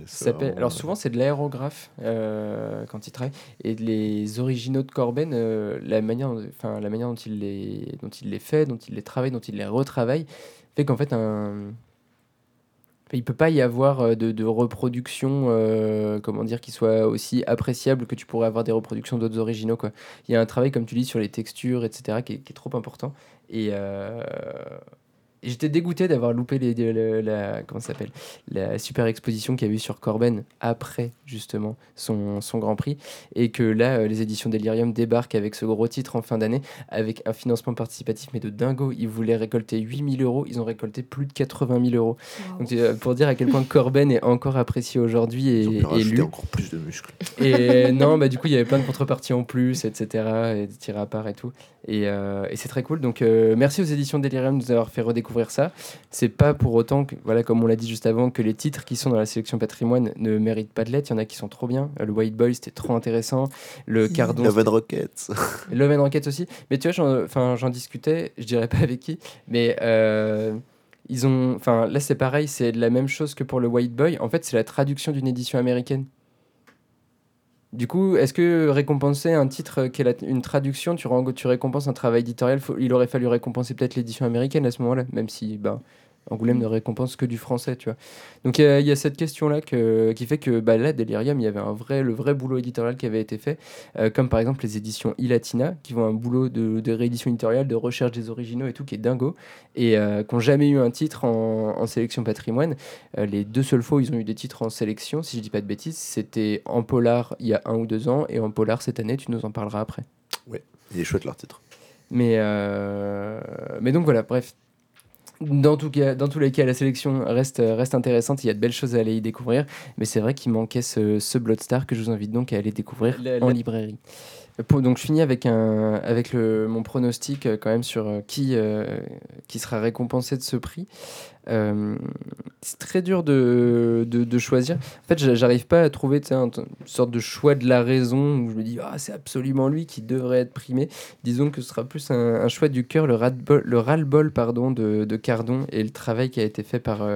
C'est, vraiment, Alors souvent c'est de l'aérographe euh, quand il travaille et les originaux de Corben, euh, la manière, enfin la manière dont il les, dont il les fait, dont il les travaille, dont il les retravaille, fait qu'en fait un, il peut pas y avoir euh, de, de reproduction, euh, comment dire, qui soit aussi appréciable que tu pourrais avoir des reproductions d'autres originaux quoi. Il y a un travail comme tu dis sur les textures etc qui est, trop important et euh, j'étais dégoûté d'avoir loupé les, les- le- la, comment ça s'appelle, la super exposition qu'il y a eu sur Corben après justement son, son Grand Prix et que là euh, les éditions Delirium débarquent avec ce gros titre en fin d'année avec un financement participatif mais de dingo ils voulaient récolter 8000 euros ils ont récolté plus de 80 000 euros donc euh, pour dire à quel point Corben est encore apprécié aujourd'hui et, Ils ont pu et lu encore plus de muscles. et non, bah du coup, il y avait plein de contreparties en plus, etc. Et des à part et tout. Et, euh, et c'est très cool. Donc, euh, merci aux éditions Delirium de nous avoir fait redécouvrir ça. C'est pas pour autant que, voilà, comme on l'a dit juste avant, que les titres qui sont dans la sélection patrimoine ne méritent pas de l'être. Il y en a qui sont trop bien. Le White Boy, c'était trop intéressant. Le Cardon. Love and Rockets. Love and Rockets aussi. Mais tu vois, j'en discutais, je dirais pas avec qui, mais euh, ils ont, enfin, là c'est pareil, c'est la même chose que pour le White Boy. En fait, c'est la traduction d'une édition américaine. Du coup, est-ce que récompenser un titre qui est une traduction, tu, récompenses un travail éditorial Il aurait fallu récompenser peut-être l'édition américaine à ce moment-là, même si ben, Angoulême ne récompense que du français, tu vois. Donc il y, a- il y a cette question-là que- qui fait que bah, là, Delirium, il y avait un vrai, le vrai boulot éditorial qui avait été fait, euh, comme par exemple les éditions Ilatina, qui vont un boulot de, de réédition éditoriale, de recherche des originaux et tout, qui est dingo, et euh, qui n'ont jamais eu un titre en, en sélection patrimoine. Euh, les deux seules fois où ils ont eu des titres en sélection, si je dis pas de bêtises, c'était en polar il y a un ou deux ans, et en polar cette année, tu nous en parleras après. Il est chouette leur titre. Mais, mais donc voilà, bref. Dans, tout cas, dans tous les cas, la sélection reste, reste intéressante. Il y a de belles choses à aller y découvrir. Mais c'est vrai qu'il manquait ce, ce Bloodstar que je vous invite donc à aller découvrir en librairie. Donc je finis avec, mon pronostic euh, quand même sur euh, qui, euh, qui sera récompensé de ce prix. C'est très dur de, choisir. En fait, j'a- j'arrive pas à trouver une sorte de choix de la raison où je me dis ah c'est absolument lui qui devrait être primé. Disons que ce sera plus un, choix du cœur, le ras-le-bol de, Cardon et le travail qui a été fait par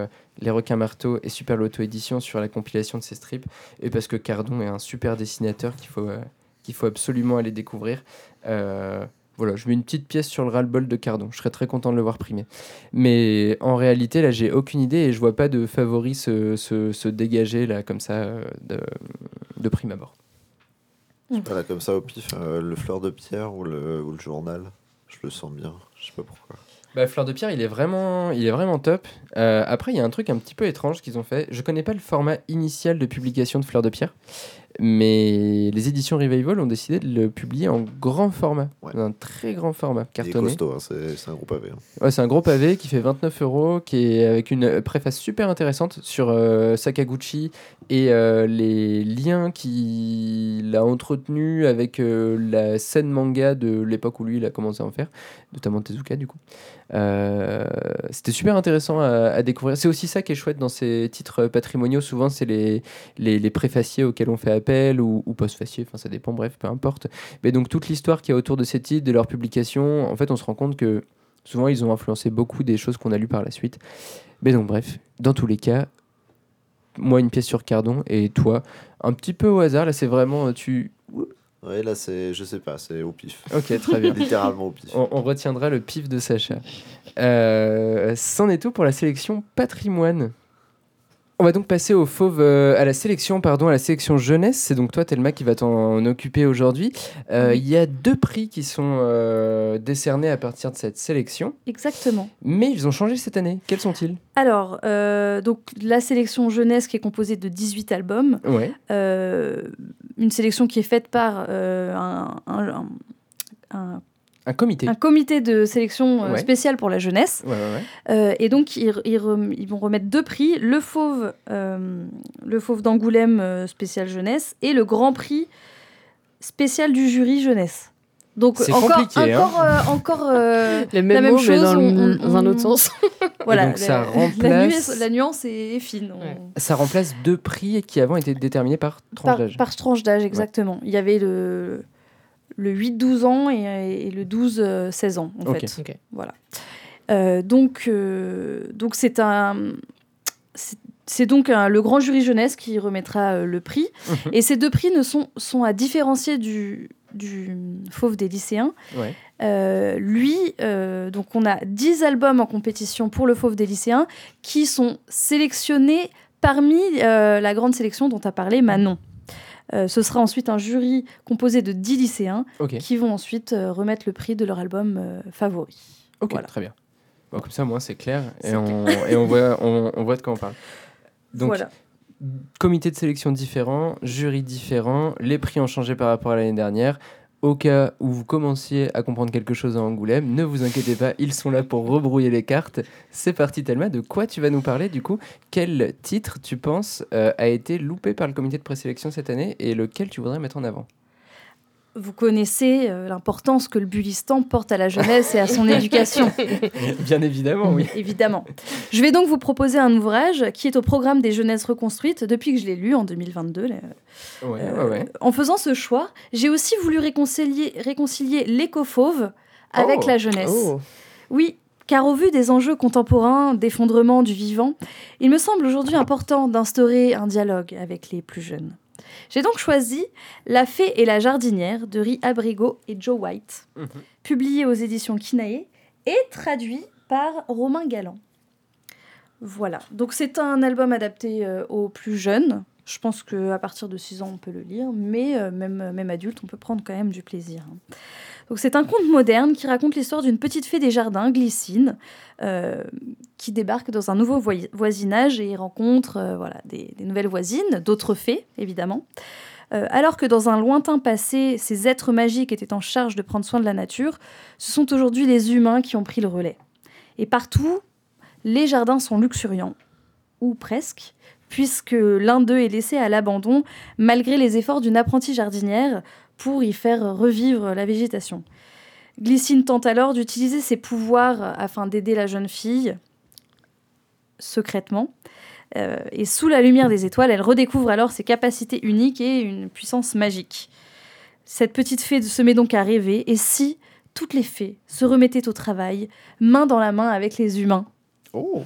les requins marteaux et Super Loto Édition sur la compilation de ces strips et parce que Cardon est un super dessinateur qu'il faut qu'il faut absolument aller découvrir. Euh, voilà, je mets une petite pièce sur le ras-le-bol de Cardon. Je serais très content de le voir primé. Mais en réalité, là, j'ai aucune idée et je vois pas de favori se, se, se dégager là comme ça euh, de, de prime abord. Voilà, comme ça au pif, euh, le fleur de pierre ou le, ou le journal, je le sens bien. Je sais pas pourquoi. Bah, Fleur de Pierre, il est vraiment, il est vraiment top. Euh, après, il y a un truc un petit peu étrange qu'ils ont fait. Je connais pas le format initial de publication de Fleur de Pierre, mais les éditions Revival ont décidé de le publier en grand format, Ouais. un très grand format, cartonné. costaud, hein, c'est c'est un gros pavé. hein. Ouais, c'est un gros pavé qui fait 29 euros, qui est avec une préface super intéressante sur euh, Sakaguchi et euh, les liens qu'il a entretenus avec euh, la scène manga de l'époque où lui il a commencé à en faire, notamment Tezuka du coup. C'était super intéressant à, à découvrir. C'est aussi ça qui est chouette dans ces titres patrimoniaux. Souvent, c'est les, les, les préfaciers auxquels on fait appel ou, ou postfaciers, enfin ça dépend, bref, peu importe. Mais donc toute l'histoire qu'il y a autour de ces titres, de leur publication, en fait, on se rend compte que souvent ils ont influencé beaucoup des choses qu'on a lues par la suite. Mais donc bref, dans tous les cas, moi une pièce sur Cardon et toi un petit peu au hasard. Là c'est vraiment euh, tu. Ouais, là, c'est, je sais pas, c'est au pif. Ok très bien. Littéralement au pif. On, on retiendra le pif de Sacha. Euh, C'en est tout pour la sélection patrimoine. On va donc passer au fauve, euh, à la sélection, pardon, à la sélection jeunesse. C'est donc toi, Thelma, qui va t'en occuper aujourd'hui. Euh, Il y a deux prix qui sont euh, décernés à partir de cette sélection, Exactement. mais ils ont changé cette année. Quels sont-ils? Alors, euh, donc la sélection jeunesse qui est composée de 18 albums, Ouais. euh, une sélection qui est faite par euh, un, un- un- un- Un comité. un comité de sélection euh, Ouais. spécial pour la jeunesse. Ouais, ouais, ouais. Euh, et donc, ils, ils rem- ils vont remettre deux prix le Fauve, euh, le Fauve d'Angoulême euh, spécial jeunesse et le Grand Prix spécial du jury jeunesse. Donc, encore, hein. encore, euh, encore euh, Les la mêmes même mots, mais chose, dans, le- on- on- dans un autre sens. voilà, donc, ça la, remplace- la, nuance, la nuance est, est fine. On- Ouais. Ça remplace deux prix qui avant étaient déterminés par tranche Par, d'âge. par tranche d'âge, exactement. Il y avait le, le 8-12 ans et, et le 12-16 ans, en fait. Voilà. Euh, donc, euh, donc c'est un. c'est- donc un- le grand jury jeunesse qui remettra euh, le prix. Mhm. Et ces deux prix ne sont, sont à différencier du, du Fauve des lycéens. Ouais. Euh, lui, euh, donc on a 10 albums en compétition pour le Fauve des lycéens qui sont sélectionnés parmi euh, la grande sélection dont a parlé Manon. Euh, ce sera ensuite un jury composé de 10 lycéens qui vont ensuite euh, remettre le prix de leur album euh, favori. ok, Voilà. très bien. Bon, comme ça, moi, c'est clair et, on, et on, voit, on, on voit de quoi on parle. Donc, voilà. comité de sélection différent, jury différent, les prix ont changé par rapport à l'année dernière. Au cas où vous commenciez à comprendre quelque chose à Angoulême, ne vous inquiétez pas, ils sont là pour rebrouiller les cartes. C'est parti Thelma, de quoi tu vas nous parler du coup? Quel titre tu penses euh, a été loupé par le comité de présélection cette année et lequel tu voudrais mettre en avant? Vous connaissez euh, l'importance que le Bulistan porte à la jeunesse et à son éducation, Bien évidemment, oui. évidemment. Je vais donc vous proposer un ouvrage qui est au programme des jeunesses reconstruites depuis que je l'ai lu en 2022. là. Ouais, Euh, ouais, ouais. En faisant ce choix, j'ai aussi voulu réconcilier, réconcilier l'éco-fauve avec Oh. la jeunesse. Oh. Oui, car au vu des enjeux contemporains d'effondrement du vivant, il me semble aujourd'hui important d'instaurer un dialogue avec les plus jeunes. J'ai donc choisi La fée et la jardinière de Ri Abrigo et Joe White, Mhm. publié aux éditions Kinae et traduit par Romain Galland. Voilà, donc c'est un album adapté euh, aux plus jeunes. Je pense qu'à partir de 6 ans, on peut le lire, mais euh, même, même adulte, on peut prendre quand même du plaisir. hein. C'est un conte moderne qui raconte l'histoire d'une petite fée des jardins, Glycine, euh, qui débarque dans un nouveau voisinage et rencontre euh, voilà, des, nouvelles voisines, d'autres fées, évidemment. Euh, alors que dans un lointain passé, ces êtres magiques étaient en charge de prendre soin de la nature, ce sont aujourd'hui les humains qui ont pris le relais. Et partout, les jardins sont luxuriants, ou presque, puisque l'un d'eux est laissé à l'abandon malgré les efforts d'une apprentie jardinière pour y faire revivre la végétation. Glycine tente alors d'utiliser ses pouvoirs afin d'aider la jeune fille, secrètement. Euh, et sous la lumière des étoiles, elle redécouvre alors ses capacités uniques et une puissance magique. Cette petite fée se met donc à rêver, et si toutes les fées se remettaient au travail, main dans la main avec les humains? Oh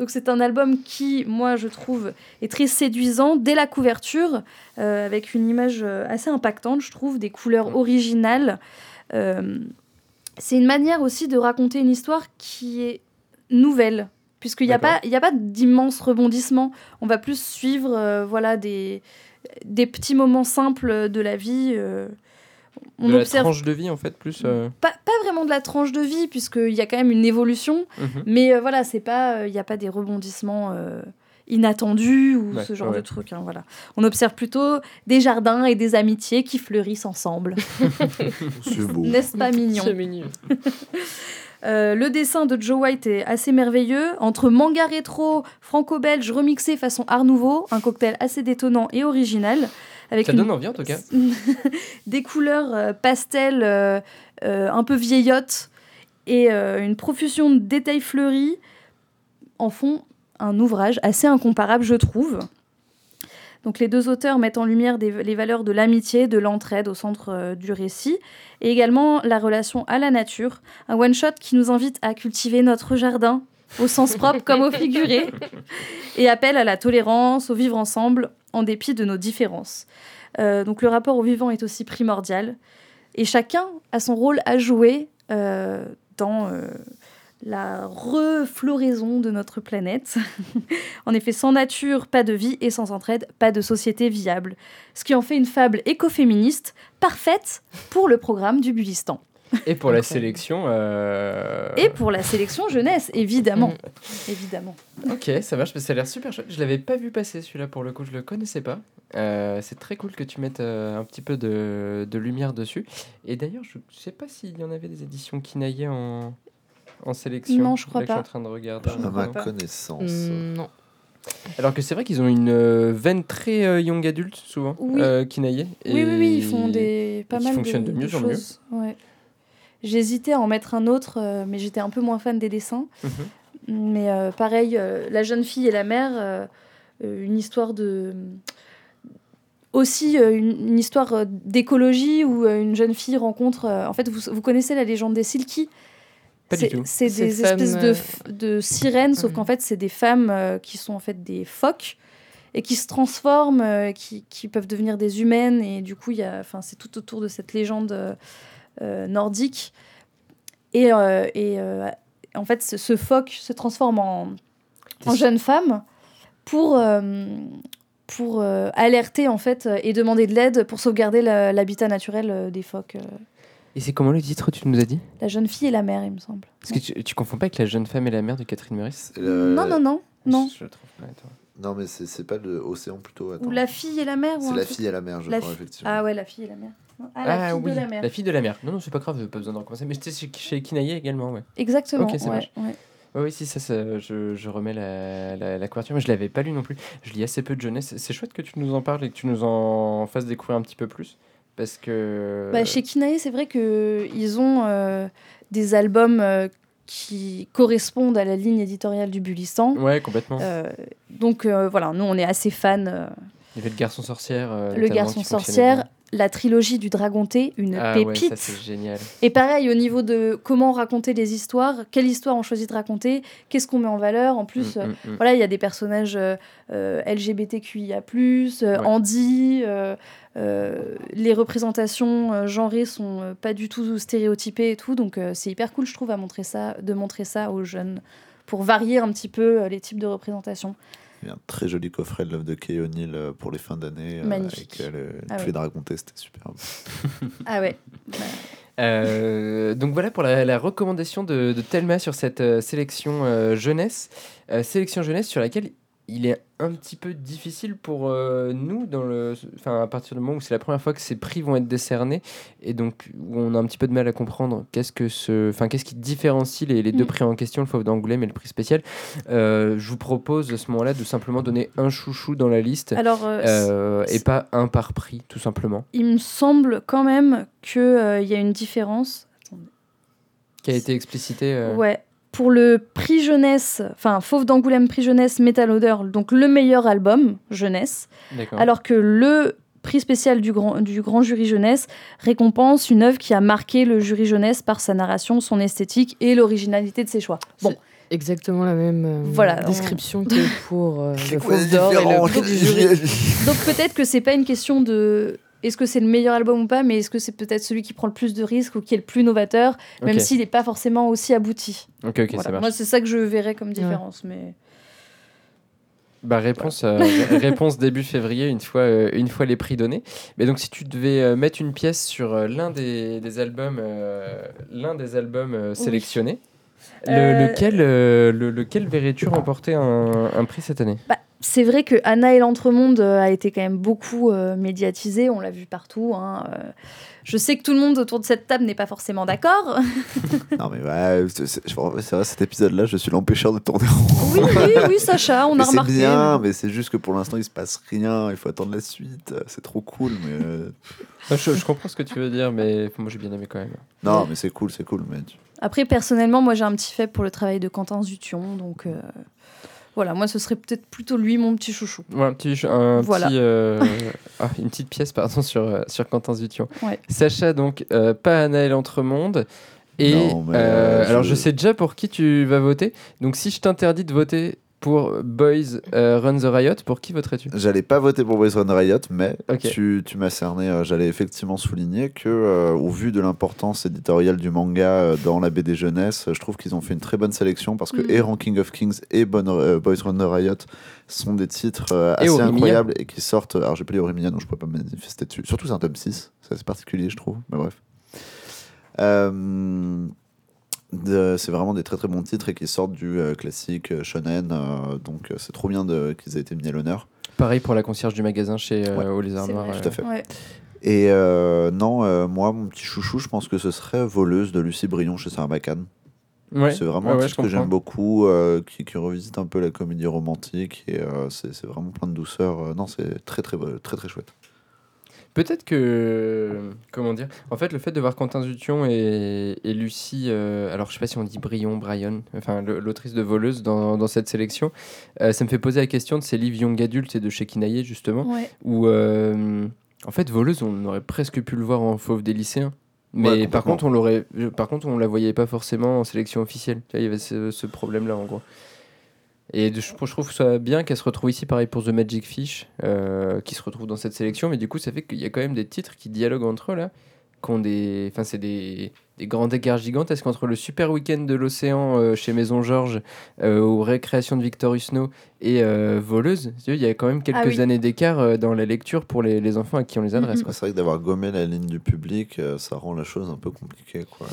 donc c'est un album qui, moi, je trouve, est très séduisant dès la couverture, euh, avec une image euh, assez impactante, je trouve, des couleurs originales. Euh, c'est une manière aussi de raconter une histoire qui est nouvelle, puisqu'il n'y a, pas- il y a pas d'immenses rebondissements. On va plus suivre euh, voilà, des, des petits moments simples de la vie. Euh, on de la observe tranche de vie en fait plus. euh, pas, pas vraiment de la tranche de vie, puisqu'il y a quand même une évolution, mhm. mais euh, voilà, c'est pas, il n'y a pas des rebondissements euh, inattendus ou Ouais, ce genre ouais. de trucs. hein, voilà. On observe plutôt des jardins et des amitiés qui fleurissent ensemble. C'est beau. N'est-ce pas mignon C'est mignon. Euh, le dessin de Joe White est assez merveilleux. Entre manga rétro, franco-belge remixé façon Art Nouveau, un cocktail assez détonnant et original. Avec Ça une- donne envie en tout cas. des couleurs euh, pastel euh, euh, un peu vieillottes et une profusion de détails fleuris en font un ouvrage assez incomparable, je trouve. Donc les deux auteurs mettent en lumière des- les valeurs de l'amitié, de l'entraide au centre euh, du récit, et également la relation à la nature, un one-shot qui nous invite à cultiver notre jardin, au sens propre comme au figuré, et appelle à la tolérance, au vivre ensemble, en dépit de nos différences. Euh, donc le rapport au vivant est aussi primordial, et chacun a son rôle à jouer euh, dans euh, la refloraison de notre planète. en effet, sans nature, pas de vie, et sans entraide, pas de société viable. Ce qui en fait une fable écoféministe parfaite pour le programme du Bulistan. Et pour la sélection. euh, Et pour la sélection jeunesse, évidemment. Mm. évidemment. Ok, ça marche, mais ça a l'air super chouette. Je l'avais pas vu passer celui-là pour le coup, je le connaissais pas. Euh, c'est très cool que tu mettes euh, un petit peu de, de lumière dessus. Et d'ailleurs, je sais pas s'il y en avait des éditions Kinaye en, en sélection. Non, je crois Là pas. Je suis en train de regarder. À ma connaissance. Mm, non. Alors que c'est vrai qu'ils ont une euh, veine très euh, young adulte souvent, Oui. euh. Oui, oui, oui, ils font des pas mal fonctionnent de mieux en mieux. Ouais. J'hésitais à en mettre un autre, euh, mais j'étais un peu moins fan des dessins. Mhm. Mais euh, pareil, euh, la jeune fille et la mère, euh, une histoire de aussi euh, une, une histoire d'écologie où euh, une jeune fille rencontre. euh, en fait, vous, vous connaissez la légende des Silky? Pas du C'est- tout. C'est Ces des espèces de, de sirènes, sauf qu'en fait, c'est des femmes euh, qui sont en fait des phoques et qui se transforment, euh, qui, qui peuvent devenir des humaines. Et du coup, il y a, enfin, c'est tout autour de cette légende nordique. Et, euh, et euh, en fait, ce, ce phoque se transforme en, jeune femme pour, euh, pour euh, alerter en fait euh, et demander de l'aide pour sauvegarder l'habitat naturel euh, des phoques. euh. Et c'est comment le titre, tu nous as dit? La jeune fille et la mère, il me semble. Parce que tu, tu confonds pas avec la jeune femme et la mère de Catherine Meurice? Non, non, non. Non. Je, je le trouve pas, attends. Non, mais c'est pas le océan plutôt. attends. Ou la fille et la mère C'est la fille et la mère, je La crois, effectivement. Ah ouais, la fille et la mère. Ah, la fille oui, de la la fille de la mère. Non, non, c'est pas grave, pas besoin de recommencer. Mais c'était chez, chez Kinaye également, ouais. Exactement. Ok, ça ouais, ouais. Ouais, oui, si, ça, ça, je, je remets la, la, la couverture, mais je l'avais pas lu non plus. Je lis assez peu de jeunesse. C'est chouette que tu nous en parles et que tu nous en fasses découvrir un petit peu plus. Parce que. Bah, chez Kinae, c'est vrai qu'ils ont euh, des albums euh, qui correspondent à la ligne éditoriale du Bulistan. Ouais, complètement. Euh, donc euh, voilà, nous on est assez fans. euh, Il y avait le garçon sorcière. le garçon sorcière. La trilogie du Dragon T, une Ah ouais, pépite. ça c'est génial. Et pareil, au niveau de comment raconter les histoires, quelle histoire on choisit de raconter, qu'est-ce qu'on met en valeur. En plus, Mm, euh, mm, mm. voilà, il y a des personnages euh, euh, LGBTQIA+, euh, Ouais. Andy, euh, euh, les représentations euh, genrées sont euh, pas du tout stéréotypées et tout, donc euh, c'est hyper cool, je trouve, à montrer ça, de montrer ça aux jeunes, pour varier un petit peu euh, les types de représentations. Il y a un très joli coffret de l'œuvre de Kay O'Neill euh, pour les fins d'année. euh, Magnifique. Avec euh, le- Ah tous ouais. les dragons c'était superbe. Ah ouais. Euh, donc voilà pour la, la recommandation de, de Thelma sur cette euh, sélection euh, jeunesse. Euh, sélection jeunesse sur laquelle il est un petit peu difficile pour euh, nous, dans le, enfin, à partir du moment où c'est la première fois que ces prix vont être décernés, et donc où on a un petit peu de mal à comprendre qu'est-ce, que ce, enfin, qu'est-ce qui différencie les, les deux Mm. prix en question, le Fauve d'Angoulême et le prix spécial. Euh, je vous propose à ce moment-là de simplement donner un chouchou dans la liste. Alors, euh, et pas un par prix, tout simplement. il me semble quand même qu'il y a une différence. Qui a été explicité. euh, Ouais. Pour le prix jeunesse, enfin Fauve d'Angoulême prix jeunesse Metal Odor, donc le meilleur album jeunesse, D'accord. alors que le prix spécial du grand, du grand jury jeunesse récompense une œuvre qui a marqué le jury jeunesse par sa narration, son esthétique et l'originalité de ses choix. Bon, Exactement la même euh, Voilà, description que pour euh, le Fauve d'Or et le prix du jury. donc peut-être que c'est pas une question de est-ce que c'est le meilleur album ou pas, mais est-ce que c'est peut-être celui qui prend le plus de risques ou qui est le plus novateur, même s'il n'est pas forcément aussi abouti. Ok, ok, Voilà. ça marche. Moi, c'est ça que je verrais comme différence. Mais Bah, réponse, euh, ré- réponse début février, une fois, euh, une fois les prix donnés. Mais donc, si tu devais euh, mettre une pièce sur euh, l'un des, des albums, euh, l'un des albums euh, sélectionnés, le- lequel, euh, le- lequel verrais-tu remporter un, un prix cette année? Bah, c'est vrai que Anna et l'Entremonde euh, a été quand même beaucoup euh, médiatisé, on l'a vu partout. hein, euh. Je sais que tout le monde autour de cette table n'est pas forcément d'accord. Non, mais ouais, c'est c'est- c'est vrai, cet épisode-là, je suis l'empêcheur de tourner en rond. Oui, oui, oui, Sacha, on Mais a c'est remarqué. bien, mais c'est juste que pour l'instant, il se passe rien. Il faut attendre la suite. C'est trop cool, mais. euh, je, je comprends ce que tu veux dire, mais moi j'ai bien aimé quand même. Non, mais c'est cool, c'est cool. Mais Après, personnellement, moi j'ai un petit faible pour le travail de Quentin Zution, donc euh, voilà, moi ce serait peut-être plutôt lui mon petit chouchou. Ouais, un petit, un Voilà. petit, euh, ah, une petite pièce pardon, sur, euh, sur Quentin Zution. Ouais. Sacha, donc, euh, pas Anaël Entremonde. Et Non, mais, euh, euh, je- alors, je sais déjà pour qui tu vas voter. Donc, si je t'interdis de voter pour Boys euh, Run the Riot, pour qui voterais-tu? J'allais pas voter pour Boys Run Riot, mais tu, tu m'as cerné. euh, J'allais effectivement souligner que, euh, au vu de l'importance éditoriale du manga euh, dans la BD jeunesse, je trouve qu'ils ont fait une très bonne sélection parce que Mm. et Ranking of Kings et Bon- euh, Boys Run Riot sont des titres euh, Et assez incroyables et qui sortent. Alors, j'ai pas lu Orimiya, donc je pourrais pas me manifester dessus. Surtout, c'est un tome 6. C'est assez particulier, je trouve. Mais bref. Euh, c'est vraiment des très très bons titres et qui sortent du euh, classique euh, shonen. euh, donc, euh, c'est trop bien de- qu'ils aient été mis à l'honneur. Pareil pour la concierge du magasin chez euh, Ouais. Au Lézard C'est Noir. vrai. euh. Tout à fait. Ouais. Et euh, non, euh, moi, mon petit chouchou, je pense que ce serait Voleuse de Lucie Brion chez Sarbacane. Ouais. c'est vraiment Ouais, un titre que j'aime beaucoup, euh, qui, qui revisite un peu la comédie romantique et euh, c'est c'est vraiment plein de douceur. Euh, non, c'est très très, très très très chouette. Peut-être que. Comment dire En fait, le fait de voir Quentin Zution et, et Lucie. euh, alors, je sais pas si on dit Brion, Brian, enfin, l'autrice de Voleuse dans, dans cette sélection, euh, ça me fait poser la question de ces livres young adultes et de chez Kinaïe, justement, Ouais. où. euh, en fait, Voleuse, on aurait presque pu le voir en fauve des lycéens. Mais Ouais, par contre, on l'aurait, par contre, on la voyait pas forcément en sélection officielle. Il y avait ce, ce problème-là, en gros. Et je, je trouve ça bien qu'elle se retrouve ici, pareil pour The Magic Fish, euh, qui se retrouve dans cette sélection. Mais du coup, ça fait qu'il y a quand même des titres qui dialoguent entre eux, là. Qui ont des. Enfin, c'est des, des grands écarts gigantesques entre le Super Week-end de l'Océan euh, chez Maison Georges, euh, aux récréations de Victor Husneau et euh, Voleuse. Tu vois, Il y a quand même quelques Ah oui. années d'écart euh, dans la lecture pour les, les enfants à qui on les adresse. Mhm. quoi. C'est vrai que d'avoir gommé la ligne du public, euh, ça rend la chose un peu compliquée. Quoi.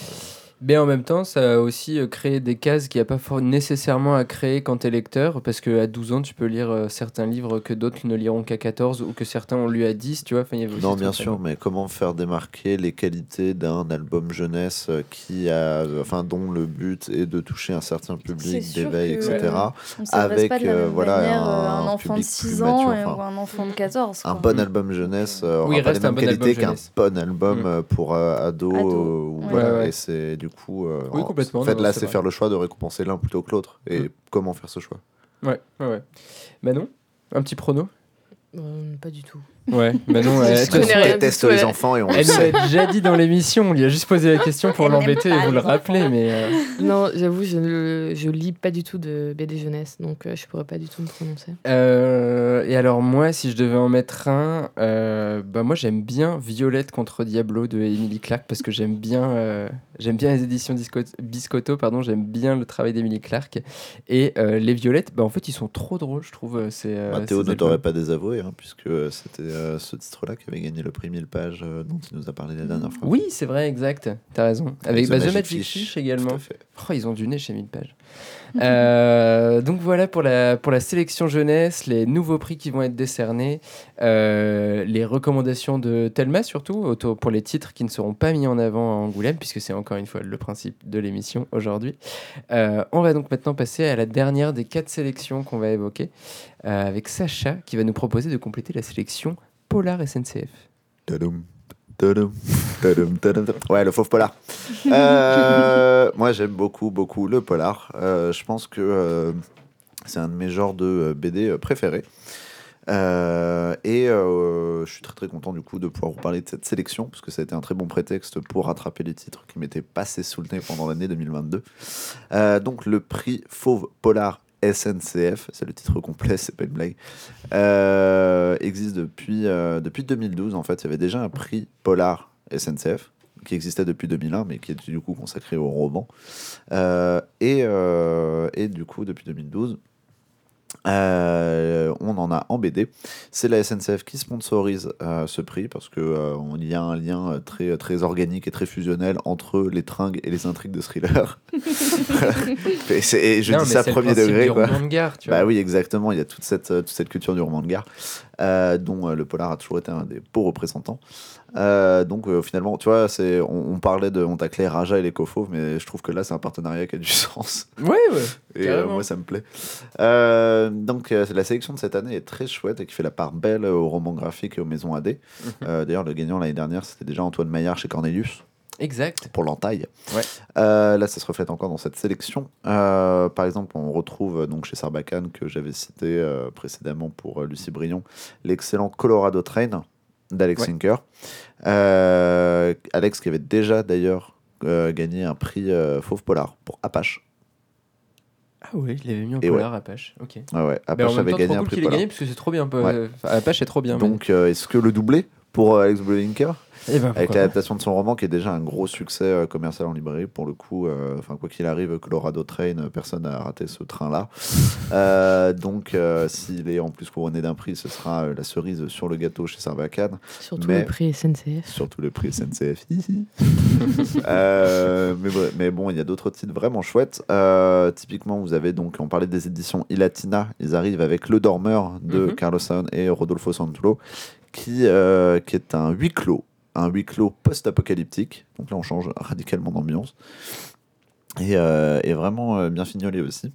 Mais en même temps, ça a aussi euh, créé des cases qu'il n'y a pas nécessairement à créer quand tu es lecteur, parce qu'à 12 ans, tu peux lire euh, certains livres que d'autres ne liront qu'à 14 ou que certains ont lu à 10, tu vois. Enfin, y avait Non, bien sûr, mais comment faire démarquer les qualités d'un album jeunesse euh, qui a, enfin, dont le but est de toucher un certain public, d'éveil, etc. On Avec, pas de la euh, même voilà, manière un- enfant de public 6 plus ans mature, ou un enfant de 14. Un bon album jeunesse Oui, aura pas reste les un mêmes bon album qualités qu'un bon album Mm. pour euh, ado. Ado, euh, ou ouais. voilà, ouais. Et c'est du coup. euh, Oui, en- complètement, En fait, non, là, c'est faire le choix de récompenser l'un plutôt que l'autre. Et Mm. comment faire ce choix Ouais, ouais, ouais. Manon Un petit prono? Euh, pas du tout. Ouais, Manon, Je elle, du déteste tout, les enfants et on le elle nous sait. l'a déjà dit dans l'émission, on lui a juste posé la question pour l'embêter et vous le rappeler, mais. euh, Non, j'avoue, je ne je lis pas du tout de BD jeunesse, donc euh, je pourrais pas du tout me prononcer. Euh, et alors moi, si je devais en mettre un, euh, bah moi j'aime bien Violette contre Diablo de Emily Clark parce que j'aime bien, euh, j'aime bien les éditions Biscotto, pardon, j'aime bien le travail d'Emily Clark et euh, les Violettes, bah en fait ils sont trop drôles, je trouve. euh, C'est euh, Bah, Théo ne t'aurait pas désavoué, hein, puisque c'était euh, ce titre-là qui avait gagné le prix 1000 pages euh, dont il nous a parlé la dernière fois. Oui, c'est vrai, exact. T'as raison. Avec The bah, The Magic Fish, Tout également. à fait. Oh, ils ont du nez chez 1000 pages. Euh, donc voilà pour la, pour la sélection jeunesse, les nouveaux prix qui vont être décernés, euh, les recommandations de Thelma surtout, pour les titres qui ne seront pas mis en avant à Angoulême, puisque c'est encore une fois le principe de l'émission aujourd'hui. Euh, on va donc maintenant passer à la dernière des quatre sélections qu'on va évoquer, avec Sacha qui va nous proposer de compléter la sélection Polar SNCF. Tadam, Ouais, le fauve polar. Euh, moi, j'aime beaucoup, beaucoup le polar. Euh, je pense que euh, c'est un de mes genres de BD préférés. Et je suis très très content du coup de pouvoir vous parler de cette sélection parce que ça a été un très bon prétexte pour rattraper les titres qui m'étaient passés sous le nez pendant l'année 2022. Euh, donc le prix Fauve Polar SNCF, c'est le titre complet, c'est pas une blague, euh, existe depuis, euh, depuis 2012 en fait. Il y avait déjà un prix Polar SNCF qui existait depuis 2001 mais qui est du coup consacré au roman. Euh, euh, et du coup depuis 2012 Euh, on en a en BD. C'est la SNCF qui sponsorise euh, ce prix parce que euh, on- y a un lien euh, très, très organique et très fusionnel entre les tringues et les intrigues de thriller. et, c'est- et je Non, dis ça premier degré. du quoi. roman de gare, tu vois. Bah oui, exactement. Il y a toute cette, toute cette culture du roman de gare, euh, dont euh, le polar a toujours été un des beaux représentants. Euh, donc euh, finalement, tu vois, c'est, on, on parlait de on taclait Raja et les Kofo, mais je trouve que là, c'est un partenariat qui a du sens. Ouais, ouais. Et euh, moi, ça me plaît. Donc la sélection de cette année est très chouette et qui fait la part belle au roman graphique et aux maisons AD. Mhm. D'ailleurs, le gagnant l'année dernière, c'était déjà Antoine Maillard chez Cornelius Exact. pour l'entaille. Ouais. Euh, là, ça se reflète encore dans cette sélection. Euh, par exemple, on retrouve donc chez Sarbacane, que j'avais cité euh, précédemment pour Lucie Brion, l'excellent Colorado Train d'Alex Ouais. Sinker. Euh, Alex qui avait déjà d'ailleurs euh, gagné un prix euh, Fauve Polar pour Apache. Ah oui, je l'avais mis en Et polar Apache. Ok. Ouais, ouais, Apache avait temps, gagné trop un cool prix qu'il ait Polar. gagné parce que c'est trop bien. Apache est trop bien. Donc, est-ce que le doublé pour Alex Blinker ben, avec l'adaptation de son roman qui est déjà un gros succès euh, commercial en librairie pour le coup euh, enfin quoi qu'il arrive Colorado Train euh, personne n'a raté ce train là donc s'il est en plus couronné d'un prix ce sera la cerise sur le gâteau chez Sarbacane Surtout Mais- le prix SNCF. surtout le prix SNCF Euh, mais, bon il y a d'autres titres vraiment chouettes. Euh, typiquement vous avez donc on parlait des éditions Ilatina. Ils arrivent avec Le Dormeur de Mhm. Carlos Saon et Rodolfo Santulo qui, euh, qui est un huis clos un huis clos post-apocalyptique donc là on change radicalement d'ambiance et, euh, et vraiment euh, bien fignolé aussi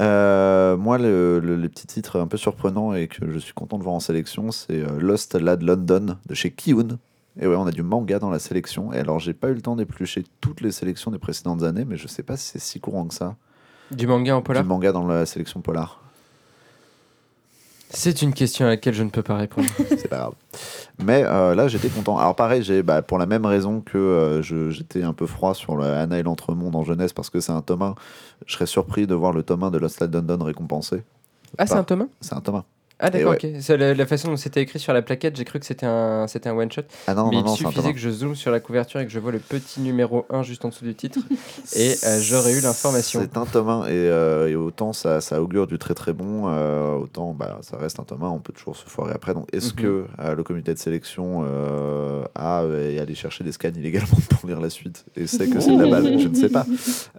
Euh, moi, le, le- les petits titres un peu surprenants et que je suis content de voir en sélection, c'est euh, Lost Lad London de chez Kiun. Et ouais, on a du manga dans la sélection. Et alors, j'ai pas eu le temps d'éplucher toutes les sélections des précédentes années, mais je sais pas si c'est si courant que ça. Du manga en polar? Du manga dans la sélection polar. C'est une question à laquelle je ne peux pas répondre. c'est pas grave. Mais euh, là, j'étais content. Alors, pareil, j'ai, bah, pour la même raison que euh, je- j'étais un peu froid sur le Anna et l'Entremonde en jeunesse parce que c'est un tome 1, je serais surpris de voir le tome 1 de Lost Lad London récompensé. Ah, c'est un tome un C'est un tome 1. Ah, d'accord, ouais. ok. C'est la, la façon dont c'était écrit sur la plaquette, j'ai cru que c'était un, c'était un one-shot. Ah non, mais non, il non, suffisait 1. que je zoome sur la couverture et que je vois le petit numéro 1 juste en dessous du titre. Et euh, j'aurais eu l'information. C'est un tome 1 et, euh, et autant ça, ça augure du très très bon, euh, autant bah, ça reste un tome 1, on peut toujours se foirer après. Donc est-ce Mhm. que euh, le comité de sélection euh, a euh, est allé chercher des scans illégalement pour lire la suite et sait que c'est de la balle? Je ne sais pas.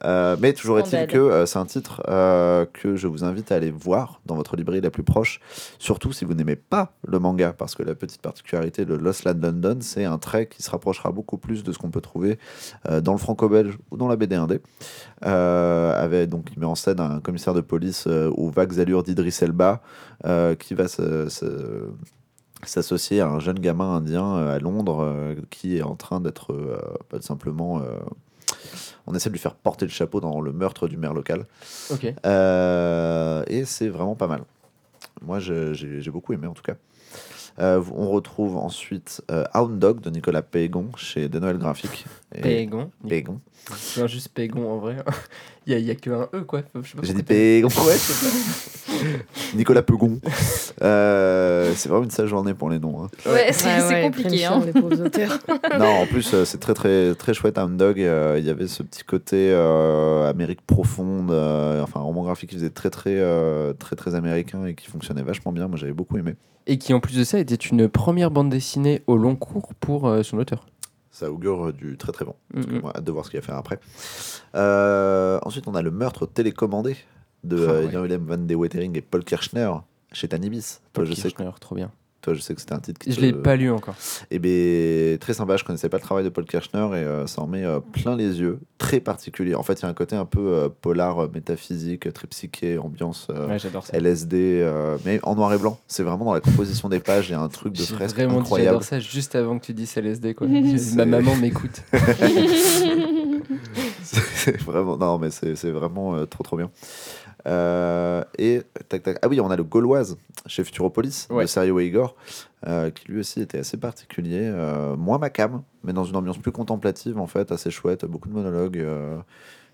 Euh, mais toujours est-il que euh, c'est un titre euh, que je vous invite à aller voir dans votre librairie la plus proche, surtout si vous n'aimez pas le manga, parce que la petite particularité de Lost Land London, c'est un trait qui se rapprochera beaucoup plus de ce qu'on peut trouver euh, dans le franco-belge ou dans la BD indé. Euh, avec, donc, il met en scène un commissaire de police euh, aux vagues allures d'Idris Elba qui va se- se- s'associer à un jeune gamin indien à Londres euh, qui est en train d'être euh, pas simplement. euh, on essaie de lui faire porter le chapeau dans le meurtre du maire local. Et c'est vraiment pas mal. Moi, j'ai beaucoup aimé en tout cas. Euh, on retrouve ensuite euh, Hound Dog de Nicolas Pégon chez De Noël Graphique. Et- Pégon. Pégon. Non, juste Pégon en vrai. Il y a, que un E quoi. Je sais pas. Ouais, c'est. Nicolas Pegon. Euh, c'est vraiment une sale journée pour les noms. hein. Ouais, c'est Ouais, c'est ouais, ils compliqué. Hein. cher, les pauvres auteurs. non, en plus, euh, c'est très très très chouette. Hound Dog, euh, il y avait ce petit côté euh, Amérique profonde, euh, enfin un roman graphique qui faisait très très euh, très très américain et qui fonctionnait vachement bien. Moi, j'avais beaucoup aimé. Et qui en plus de ça était une première bande dessinée au long cours pour euh, son auteur. Ça augure euh, du très très bon. Moi, hâte de voir ce qu'il va faire après. Euh, ensuite, on a le meurtre télécommandé de Ah, euh, ouais. Jan-Willem van de Wetering et Paul Kirchner chez Tanibis. Toi, je sais, que, Kirchner, trop bien. Toi, je sais que c'était un titre qui Je te- l'ai pas lu encore. Et bien, très sympa. Je connaissais pas le travail de Paul Kirchner et euh, ça en met euh, plein les yeux. Très particulier. En fait, il y a un côté un peu euh, polar, métaphysique, très psyché, ambiance euh, Ouais, j'adore ça. LSD, euh, mais en noir et blanc. C'est vraiment dans la composition des pages. Il y a un truc de fresque vraiment incroyable. j'adore ça juste avant que tu dises LSD quoi. Ma maman m'écoute. c'est vraiment non mais c'est c'est vraiment euh, trop trop bien Euh, et tac tac ah oui on a le Gauloise chez Futuropolis Ouais. de Serio Igor euh, qui lui aussi était assez particulier euh, moins macam mais dans une ambiance plus contemplative en fait assez chouette beaucoup de monologues euh,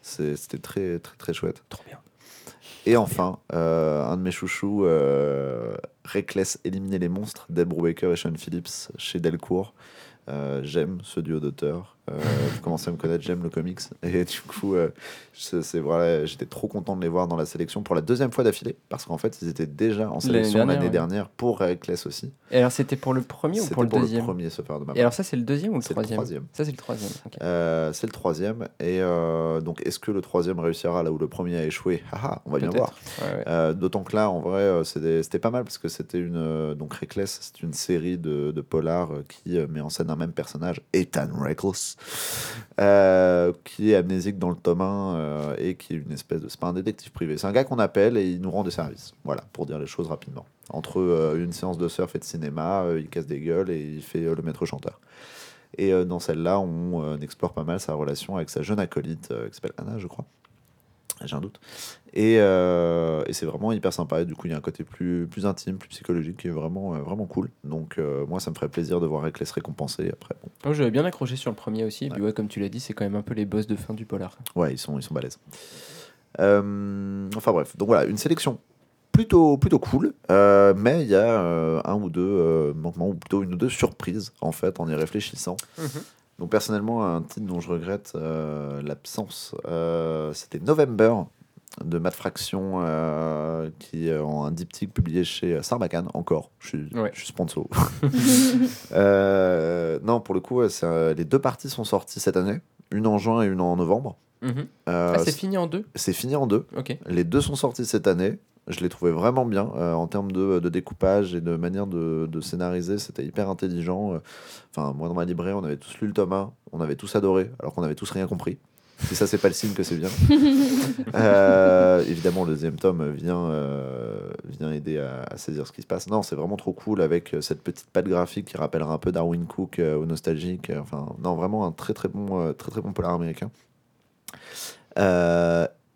c'était très très très chouette Trop bien. et enfin un de mes chouchous Reckless éliminer les monstres Deb Brubaker et Sean Phillips chez Delcourt j'aime ce duo d'auteurs Euh, vous commencez à me connaître, j'aime le comics. Et du coup, euh, c'est vrai, j'étais trop content de les voir dans la sélection pour la deuxième fois d'affilée, parce qu'en fait, ils étaient déjà en sélection dernière, l'année ouais. dernière pour Reckless aussi. Et alors, c'était pour le premier ou pour le deuxième premier, ce faire de ma Et part. alors, ça, c'est le deuxième ou le C'est le troisième troisième. Ça, c'est le troisième. Euh, c'est le troisième. Et euh, donc, est-ce que le troisième réussira là où le premier a échoué? Haha, On va bien voir. Ouais, ouais. D'autant que là, en vrai, c'était pas mal parce que c'était une. donc, Reckless, c'est une série de, de polars qui met en scène un même personnage, Ethan Reckless, euh, qui est amnésique dans le tome 1 euh, et qui est une espèce de. C'est pas un détective privé, c'est un gars qu'on appelle et il nous rend des services. Voilà, pour dire les choses rapidement. Entre euh, une séance de surf et de cinéma, il casse des gueules et il fait le maître chanteur. Et dans celle-là, on explore pas mal sa relation avec sa jeune acolyte, qui s'appelle Anna, je crois. J'ai un doute. Et, euh, et c'est vraiment hyper sympa. Et du coup, il y a un côté plus, plus intime, plus psychologique qui est vraiment, euh, vraiment cool. Donc, euh, moi, ça me ferait plaisir de voir Reckless récompensé. Après, bon, Moi, j'avais bien accroché sur le premier aussi. Et puis, ouais, comme tu l'as dit, c'est quand même un peu les boss de fin du polar. ouais, ils sont, ils sont balèzes. Euh, enfin bref, donc voilà, une sélection plutôt, plutôt cool. Euh, mais il y a euh, un ou deux euh, manquements, ou plutôt une ou deux surprises, en fait, en y réfléchissant. Donc personnellement, un titre dont je regrette euh, l'absence, euh, c'était November de Matt Fraction, euh, qui est en un diptyque publié chez Sarbacane, encore. Je suis, Ouais. je suis sponsor. Non, pour le coup, les deux parties sont sorties cette année, une en juin et une en novembre. Mhm. Ah, c'est fini en deux? c'est fini en deux. Les deux sont sortis cette année. Je les trouvais vraiment bien euh, en termes de, de découpage et de manière de, de scénariser. C'était hyper intelligent. Euh, Enfin, moi, dans ma librairie, on avait tous lu le tome 1, on avait tous adoré, alors qu'on avait tous rien compris. Si ça, c'est pas le signe que c'est bien. Euh, évidemment, le deuxième tome vient, euh, vient aider à, à saisir ce qui se passe. Non, c'est vraiment trop cool avec cette petite patte graphique qui rappellera un peu Darwin Cook euh, au nostalgique. Enfin, non, vraiment un très très bon, très très bon polar américain.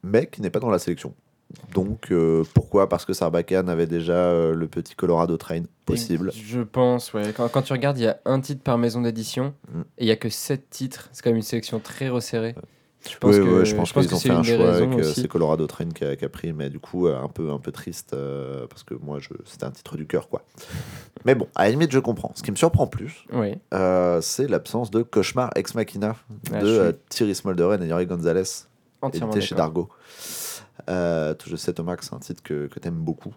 Mais qui n'est pas dans la sélection. Donc, euh, pourquoi? Parce que Sarbacane avait déjà euh, le petit Colorado Train possible. Je pense, ouais. Quand, quand tu regardes, il y a un titre par maison d'édition Mm. et il y a que sept titres. C'est quand même une sélection très resserrée. Je pense Oui, que, oui, je pense qu'ils que ont fait un choix avec euh, c'est Colorado Train qui a, qui a pris, mais du coup un peu un peu triste euh, parce que moi je c'était un titre du cœur quoi. Mais bon, à la limite je comprends. Ce qui me surprend plus, Oui. c'est l'absence de Cauchemar Ex Machina Ah, de suis Thierry Smolderen et Yuri Gonzalez, édité chez. Dargo. Euh, je sais Thomas c'est un titre que, que tu beaucoup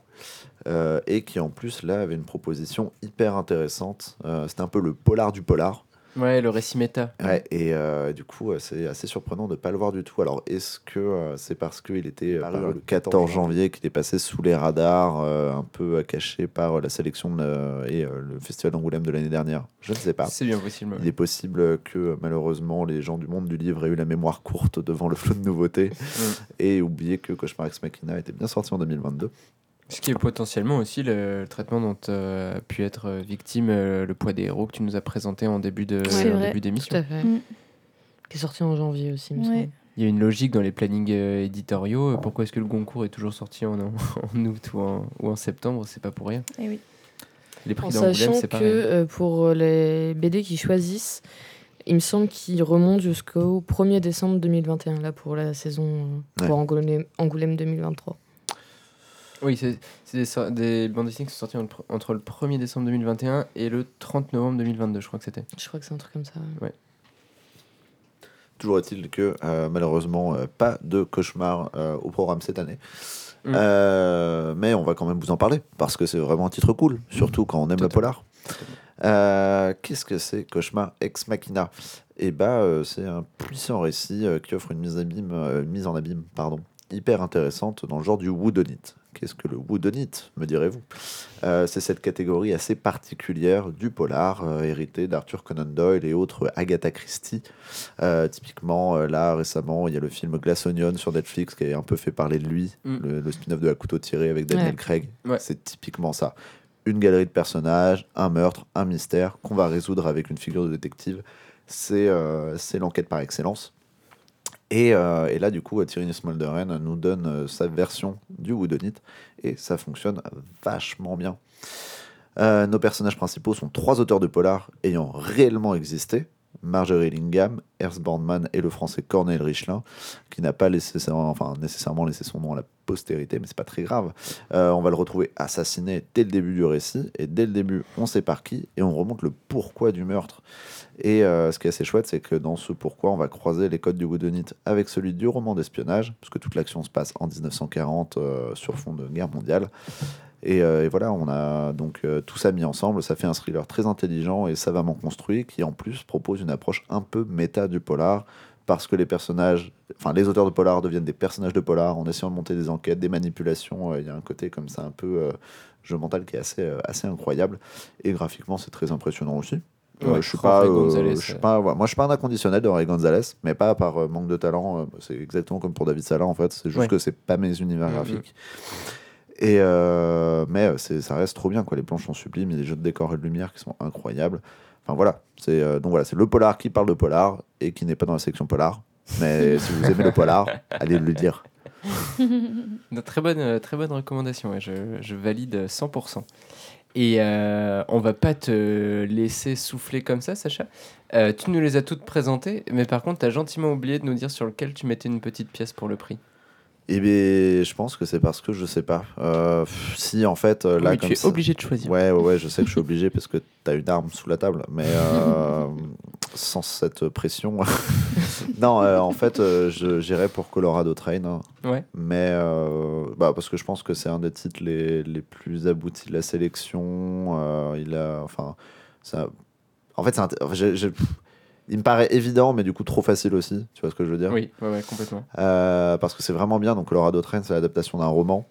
euh, et qui en plus là avait une proposition hyper intéressante. Euh, c'était un peu le polar du polar. Ouais, le récit méta. Ouais, et euh, du coup, euh, c'est assez surprenant de ne pas le voir du tout. Alors, est-ce que euh, c'est parce qu'il était paru le 14 janvier qu'il est passé sous les radars, euh, un peu caché par la sélection de et euh, le festival d'Angoulême de l'année dernière? Je ne sais pas. C'est bien possible. Il est possible que malheureusement les gens du monde du livre aient eu la mémoire courte devant le flot de nouveautés Mm. et oublié que Cauchemar Ex Machina était bien sorti en 2022. Ce qui est potentiellement aussi le, le traitement dont euh, a pu être euh, victime euh, le poids des héros que tu nous as présenté en début de en début Tout d'émission. à fait. Mm. Qui est sorti en janvier aussi, il me Ouais. semble. Il y a une logique dans les plannings euh, éditoriaux. Pourquoi est-ce que le Goncourt est toujours sorti en, en août ou en, ou en septembre C'est pas pour rien. Eh oui. Les En prix d'Angoulême, sachant c'est que pareil. euh, pour les BD qui choisissent, il me semble qu'ils remontent jusqu'au 1er décembre 2021, là, pour la saison euh, pour Angoulême, Angoulême 2023. Oui, c'est des, so- des bandes dessinées qui sont sorties entre, entre le 1er décembre 2021 et le 30 novembre 2022, je crois que c'était. Je crois que c'est un truc comme ça. ouais. Toujours est-il que euh, malheureusement, euh, pas de cauchemar euh, au programme cette année. Mm. Euh, mais on va quand même vous en parler parce que c'est vraiment un titre cool, surtout quand on aime le polar. Euh, Qu'est-ce que c'est Cauchemar Ex Machina? Et bah, euh, c'est un puissant récit euh, qui offre une mise, abîme, euh, mise en abîme pardon, hyper intéressante dans le genre du whodunit. Qu'est-ce que le whodunit, me direz-vous Euh, C'est cette catégorie assez particulière du polar, euh, hérité d'Arthur Conan Doyle et autres Agatha Christie. Euh, typiquement, euh, là, récemment, il y a le film Glass Onion sur Netflix qui a un peu fait parler de lui, Mm. le, le spin-off de la couteau tiré avec Daniel Ouais. Craig. Ouais. C'est typiquement ça. Une galerie de personnages, un meurtre, un mystère qu'on va résoudre avec une figure de détective. C'est l'enquête par excellence. Et, euh, et là, du coup, Thierry Smolderen nous donne euh, sa version du Whodunit et ça fonctionne vachement bien. Euh, nos personnages principaux sont trois auteurs de polar ayant réellement existé. Marjorie Lingham, Ernst Bornemann et le français Cornel Richelin, qui n'a pas enfin, nécessairement laissé son nom à la postérité, mais c'est pas très grave. Euh, on va le retrouver assassiné dès le début du récit, et dès le début, on sait par qui, et on remonte le pourquoi du meurtre. Et euh, ce qui est assez chouette, c'est que dans ce pourquoi, on va croiser les codes du Whodunit avec celui du roman d'espionnage, puisque toute l'action se passe en 1940 euh, sur fond de guerre mondiale. Et, euh, et voilà, on a donc euh, tout ça mis ensemble. Ça fait un thriller très intelligent et savamment construit, qui en plus propose une approche un peu méta du polar, parce que les personnages, enfin les auteurs de polar deviennent des personnages de polar en essayant de monter des enquêtes, des manipulations. Euh, Il y a un côté comme ça un peu euh, jeu mental qui est assez, euh, assez incroyable. Et graphiquement, c'est très impressionnant aussi. Ouais, je suis pas, je suis pas, moi je suis pas un inconditionnel de Ray Gonzalez, mais pas par manque de talent. c'est exactement comme pour David Salah en fait. C'est juste Ouais. que c'est pas mes univers Mhm. graphiques. Et euh, mais euh, ça reste trop bien quoi. Les planches sont sublimes, il y a des jeux de décor et de lumière qui sont incroyables. Enfin voilà, c'est euh, donc voilà, c'est le polar qui parle de polar et qui n'est pas dans la section polar. Mais si vous aimez le polar, allez le lire. Une très bonne, très bonne recommandation, ouais, je, je valide 100%. Et euh, on va pas te laisser souffler comme ça, Sacha. Euh, tu nous les as toutes présentées, mais par contre, tu as gentiment oublié de nous dire sur lequel tu mettais une petite pièce pour le prix. Et bien, je pense que c'est parce que je sais pas. Euh, si en fait euh, là Oui, comme tu es ça- obligé de choisir. Ouais, ouais, ouais, je sais que je suis obligé parce que t'as une arme sous la table, mais euh, sans cette pression. non, euh, en fait, j'irais pour Colorado Train, hein. Ouais. mais bah, parce que je pense que c'est un des titres les, les plus aboutis de la sélection. il a, enfin, ça. En fait, c'est il me paraît évident, mais du coup trop facile aussi. Tu vois ce que je veux dire Oui, ouais, ouais, complètement. euh, parce que c'est vraiment bien. Donc, Colorado Train, c'est l'adaptation d'un roman.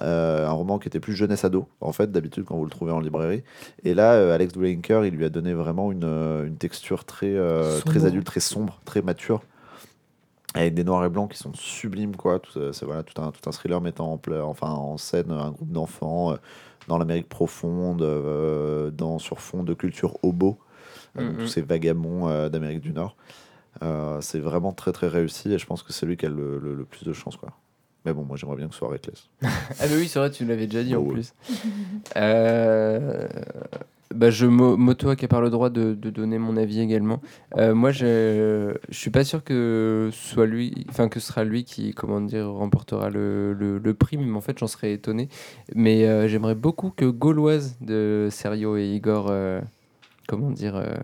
Euh, un roman qui était plus jeunesse ado, en fait, d'habitude, quand vous le trouvez en librairie. Et là, euh, Alex Dwayker, il lui a donné vraiment une, euh, une texture très, euh, très Sombre. adulte, très sombre, très mature. Avec des noirs et blancs qui sont sublimes, quoi. Tout, c'est voilà, tout, un, tout un thriller mettant en, pla- enfin, en scène un groupe d'enfants euh, dans l'Amérique profonde, euh, dans, sur fond de culture hobo, euh, donc Mhm. tous ces vagabonds euh, d'Amérique du Nord. Euh, c'est vraiment très très réussi et je pense que c'est lui qui a le, le- le plus de chance quoi. Mais bon, moi j'aimerais bien que ce soit Reckless. Ah, mais oui, c'est vrai, tu l'avais déjà dit en Oh, ouais. plus. Euh, bah, je m'au- m'auto-accapare le droit de, de donner mon avis également. Euh, moi, je, je suis pas sûr que ce soit lui, enfin que ce sera lui qui, comment dire, remportera le, le, le prix, mais en fait, j'en serais étonné. Mais euh, j'aimerais beaucoup que Gauloise de Serio et Igor, euh, comment dire, euh,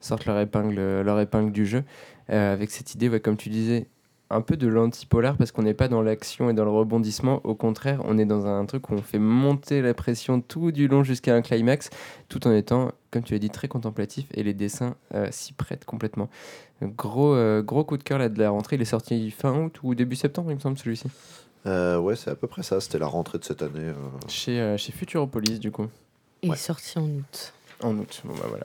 sortent leur épingle, leur épingle du jeu euh, avec cette idée, ouais, comme tu disais, un peu de l'antipolar parce qu'on n'est pas dans l'action et dans le rebondissement. Au contraire, on est dans un truc où on fait monter la pression tout du long jusqu'à un climax, tout en étant, comme tu l'as dit, très contemplatif et les dessins euh, s'y prêtent complètement. Gros, euh, gros coup de cœur là de la rentrée. Il est sorti fin août ou début septembre, il me semble, celui-ci. Euh, ouais, c'est à peu près ça. C'était la rentrée de cette année. euh. Chez, euh, chez Futuropolis, du coup. Et Ouais. sorti en août. En août, bon bah voilà.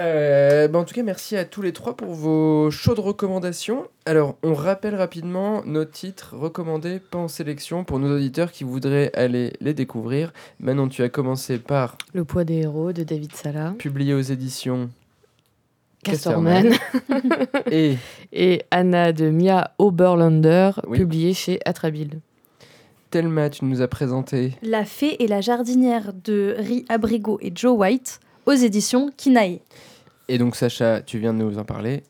Euh, bah, en tout cas, merci à tous les trois pour vos chaudes recommandations. Alors, on rappelle rapidement nos titres recommandés, pas en sélection, pour nos auditeurs qui voudraient aller les découvrir. Manon, tu as commencé par Le poids des héros de David Sala. publier aux éditions Casterman. et Et Anna de Mia Oberlander, Oui. publié chez Atrabile. Thelma, tu nous as présenté La fée et la jardinière de Ri Abrigo et Joe White aux éditions Kinae. Et donc, Sacha, tu viens de nous en parler.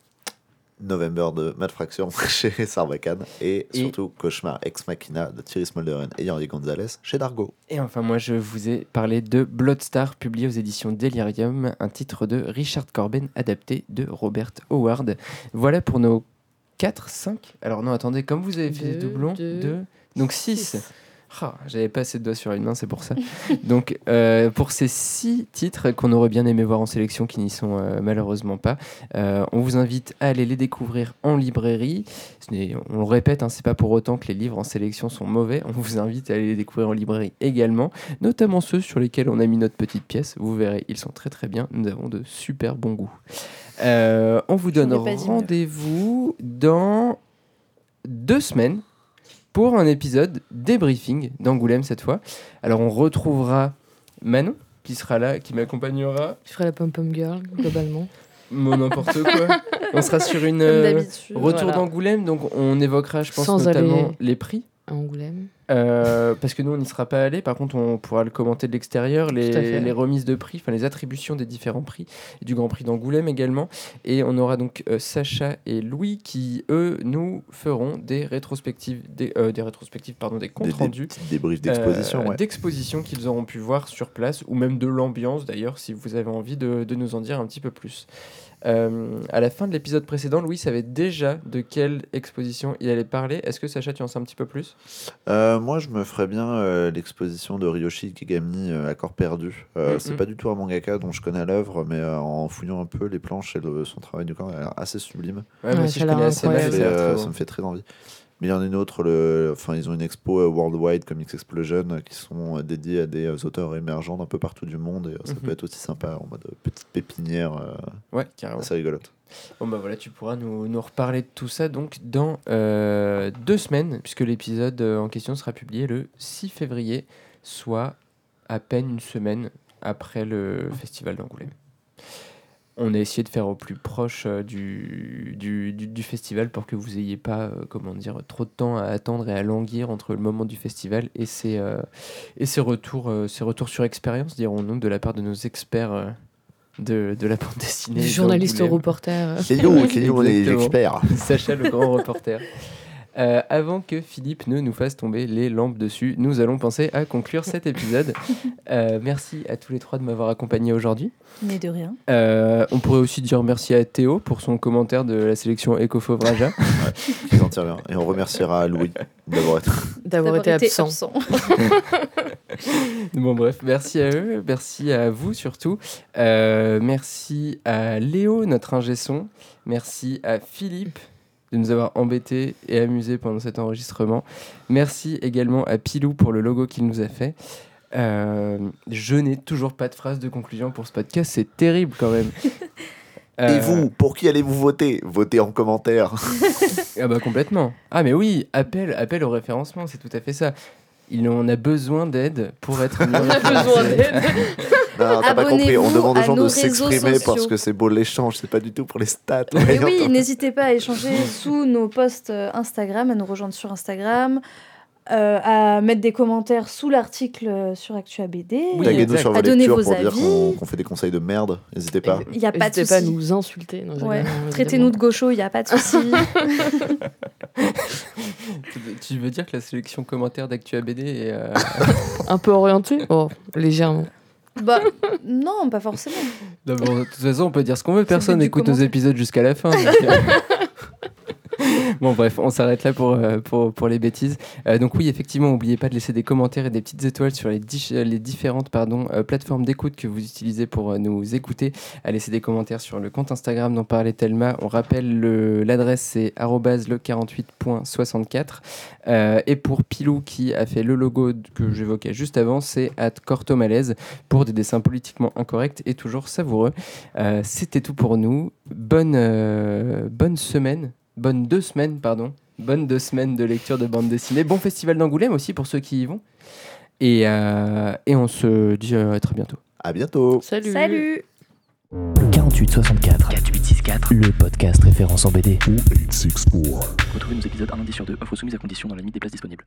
November de Mad Fraction chez Sarbacane et, Et- surtout Cauchemar Ex Machina de Thierry Smolderen et Henri Gonzalez chez Dargo. Et enfin, moi, je vous ai parlé de Bloodstar, publié aux éditions Delirium, un titre de Richard Corben, adapté de Robert Howard. Voilà pour nos 4, 5. Alors, non, attendez, comme vous avez fait des doublons, deux, 2, donc 6. Six. J'avais pas assez de doigts sur une main, c'est pour ça. donc, euh, pour ces six titres qu'on aurait bien aimé voir en sélection, qui n'y sont euh, malheureusement pas, euh, on vous invite à aller les découvrir en librairie. On le répète, hein, c'est pas pour autant que les livres en sélection sont mauvais. On vous invite à aller les découvrir en librairie également, notamment ceux sur lesquels on a mis notre petite pièce. Vous verrez, ils sont très très bien. Nous avons de super bons goûts. On vous donne rendez-vous dans deux semaines pour un épisode débriefing d'Angoulême cette fois. Alors on retrouvera Manon qui sera là, qui m'accompagnera. Je ferai la pom-pom girl, globalement. Mon n'importe quoi. On sera sur une euh, retour Voilà. d'Angoulême, donc on évoquera, je pense, Sans notamment aller- les prix à Angoulême. Euh, parce que nous, on n'y sera pas allé. Par contre, on pourra le commenter de l'extérieur, les, remises de prix, enfin les attributions des différents prix, et du Grand Prix d'Angoulême également. Et on aura donc euh, Sacha et Louis qui, eux, nous feront des rétrospectives, des, euh, des rétrospectives, pardon, des Des, comptes des rendus. petits débriefs d'exposition, euh, ouais. d'exposition qu'ils auront pu voir sur place, ou même de l'ambiance d'ailleurs, si vous avez envie de, de nous en dire un petit peu plus. Euh, à la fin de l'épisode précédent, Louis savait déjà de quelle exposition il allait parler. Est-ce que Sacha, tu en sais un petit peu plus? Euh, moi, je me ferais bien euh, l'exposition de Ryoshi Kigami, euh, Accord perdu. Euh, Mhm. C'est pas du tout un mangaka dont je connais l'œuvre, mais euh, en fouillant un peu les planches et le- son travail du corps, il a l'air assez sublime. Ouais, Ouais, moi aussi, ça je connais assez Ça mal. euh, me fait très envie. Mais il y en a une autre, le... enfin, ils ont une expo euh, worldwide Comics Explosion euh, qui sont euh, dédiés à des auteurs émergents d'un peu partout du monde et ça Mhm. peut être aussi sympa en mode petite pépinière Ouais, carrément. assez rigolote. Bon bah voilà, tu pourras nous, nous reparler de tout ça donc dans euh, deux semaines, puisque l'épisode en question sera publié le 6 février, soit à peine une semaine après le festival d'Angoulême. On a essayé de faire au plus proche euh, du, du, du- du festival pour que vous ayez pas, euh, comment dire, trop de temps à attendre et à languir entre le moment du festival et ses, euh, et ses retours, euh, ses retours sur expérience, dirons-nous, de la part de nos experts euh, de, de la bande dessinée. Du journaliste au reporter. C'est nous, c'est nous les experts. Sacha le grand reporter. Euh, avant que Philippe ne nous fasse tomber les lampes dessus, nous allons penser à conclure cet épisode. Euh, merci à tous les trois de m'avoir accompagné aujourd'hui. Mais de rien. Euh, on pourrait aussi dire merci à Théo pour son commentaire de la sélection Ecofauve Raja. Qui s'en tire bien. Et on remerciera Louis d'avoir été. D'avoir été absent. bon bref, merci à eux, merci à vous surtout. Euh, merci à Léo, notre ingé son. Merci à Philippe de nous avoir embêtés et amusés pendant cet enregistrement. Merci également à Pilou pour le logo qu'il nous a fait. Euh, je n'ai toujours pas de phrase de conclusion pour ce podcast, c'est terrible quand même. Et Euh, vous, pour qui allez-vous voter? Votez en commentaire. Ah bah complètement. Ah mais oui, appel, appel au référencement, c'est tout à fait ça. Il en a besoin d'aide pour être On a besoin d'aide. Non, t'as pas compris. On Abonnez-vous demande aux à gens de nos réseaux s'exprimer parce sociaux. que c'est beau l'échange, c'est pas du tout pour les stats. Mais oui, n'hésitez pas à échanger sous nos posts euh, Instagram, à nous rejoindre sur Instagram, euh, à mettre des commentaires sous l'article euh, sur Actua BD. Oui, exact. sur vos À donner vos pour dire avis. qu'on qu'on fait des conseils de merde. N'hésitez pas. Il n'y a pas de N'hésitez pas à nous insulter. Ouais. hein, Traitez-nous de gauchos, il n'y a pas de souci. Tu veux dire que la sélection commentaire d'Actua BD est... euh. Un peu orienté Oh, légèrement. Bah, non, pas forcément. non, de toute façon, on peut dire ce qu'on veut. Personne n'écoute nos épisodes jusqu'à la fin. donc, euh. bon, bref, on s'arrête là pour, euh, pour, les bêtises. Euh, donc oui, effectivement, n'oubliez pas de laisser des commentaires et des petites étoiles sur les, les différentes euh, plateformes d'écoute que vous utilisez pour euh, nous écouter. À laisser des commentaires sur le compte Instagram dont parlait Thelma. On rappelle le- l'adresse, c'est arobase le48.64. Euh, et pour Pilou, qui a fait le logo que j'évoquais juste avant, c'est at Cortomalaise pour des dessins politiquement incorrects et toujours savoureux. Euh, C'était tout pour nous. Bonne, euh, bonne semaine, bonne deux semaines, pardon. Bonne deux semaines de lecture de bande dessinée. Bon festival d'Angoulême aussi pour ceux qui y vont. Et, euh, et on se dit euh, à très bientôt. À bientôt. Salut. Salut Le 4864, 4864. le podcast référence en BD. Retrouvez nos épisodes un lundi sur deux, offre soumise à condition dans la limite des places disponibles.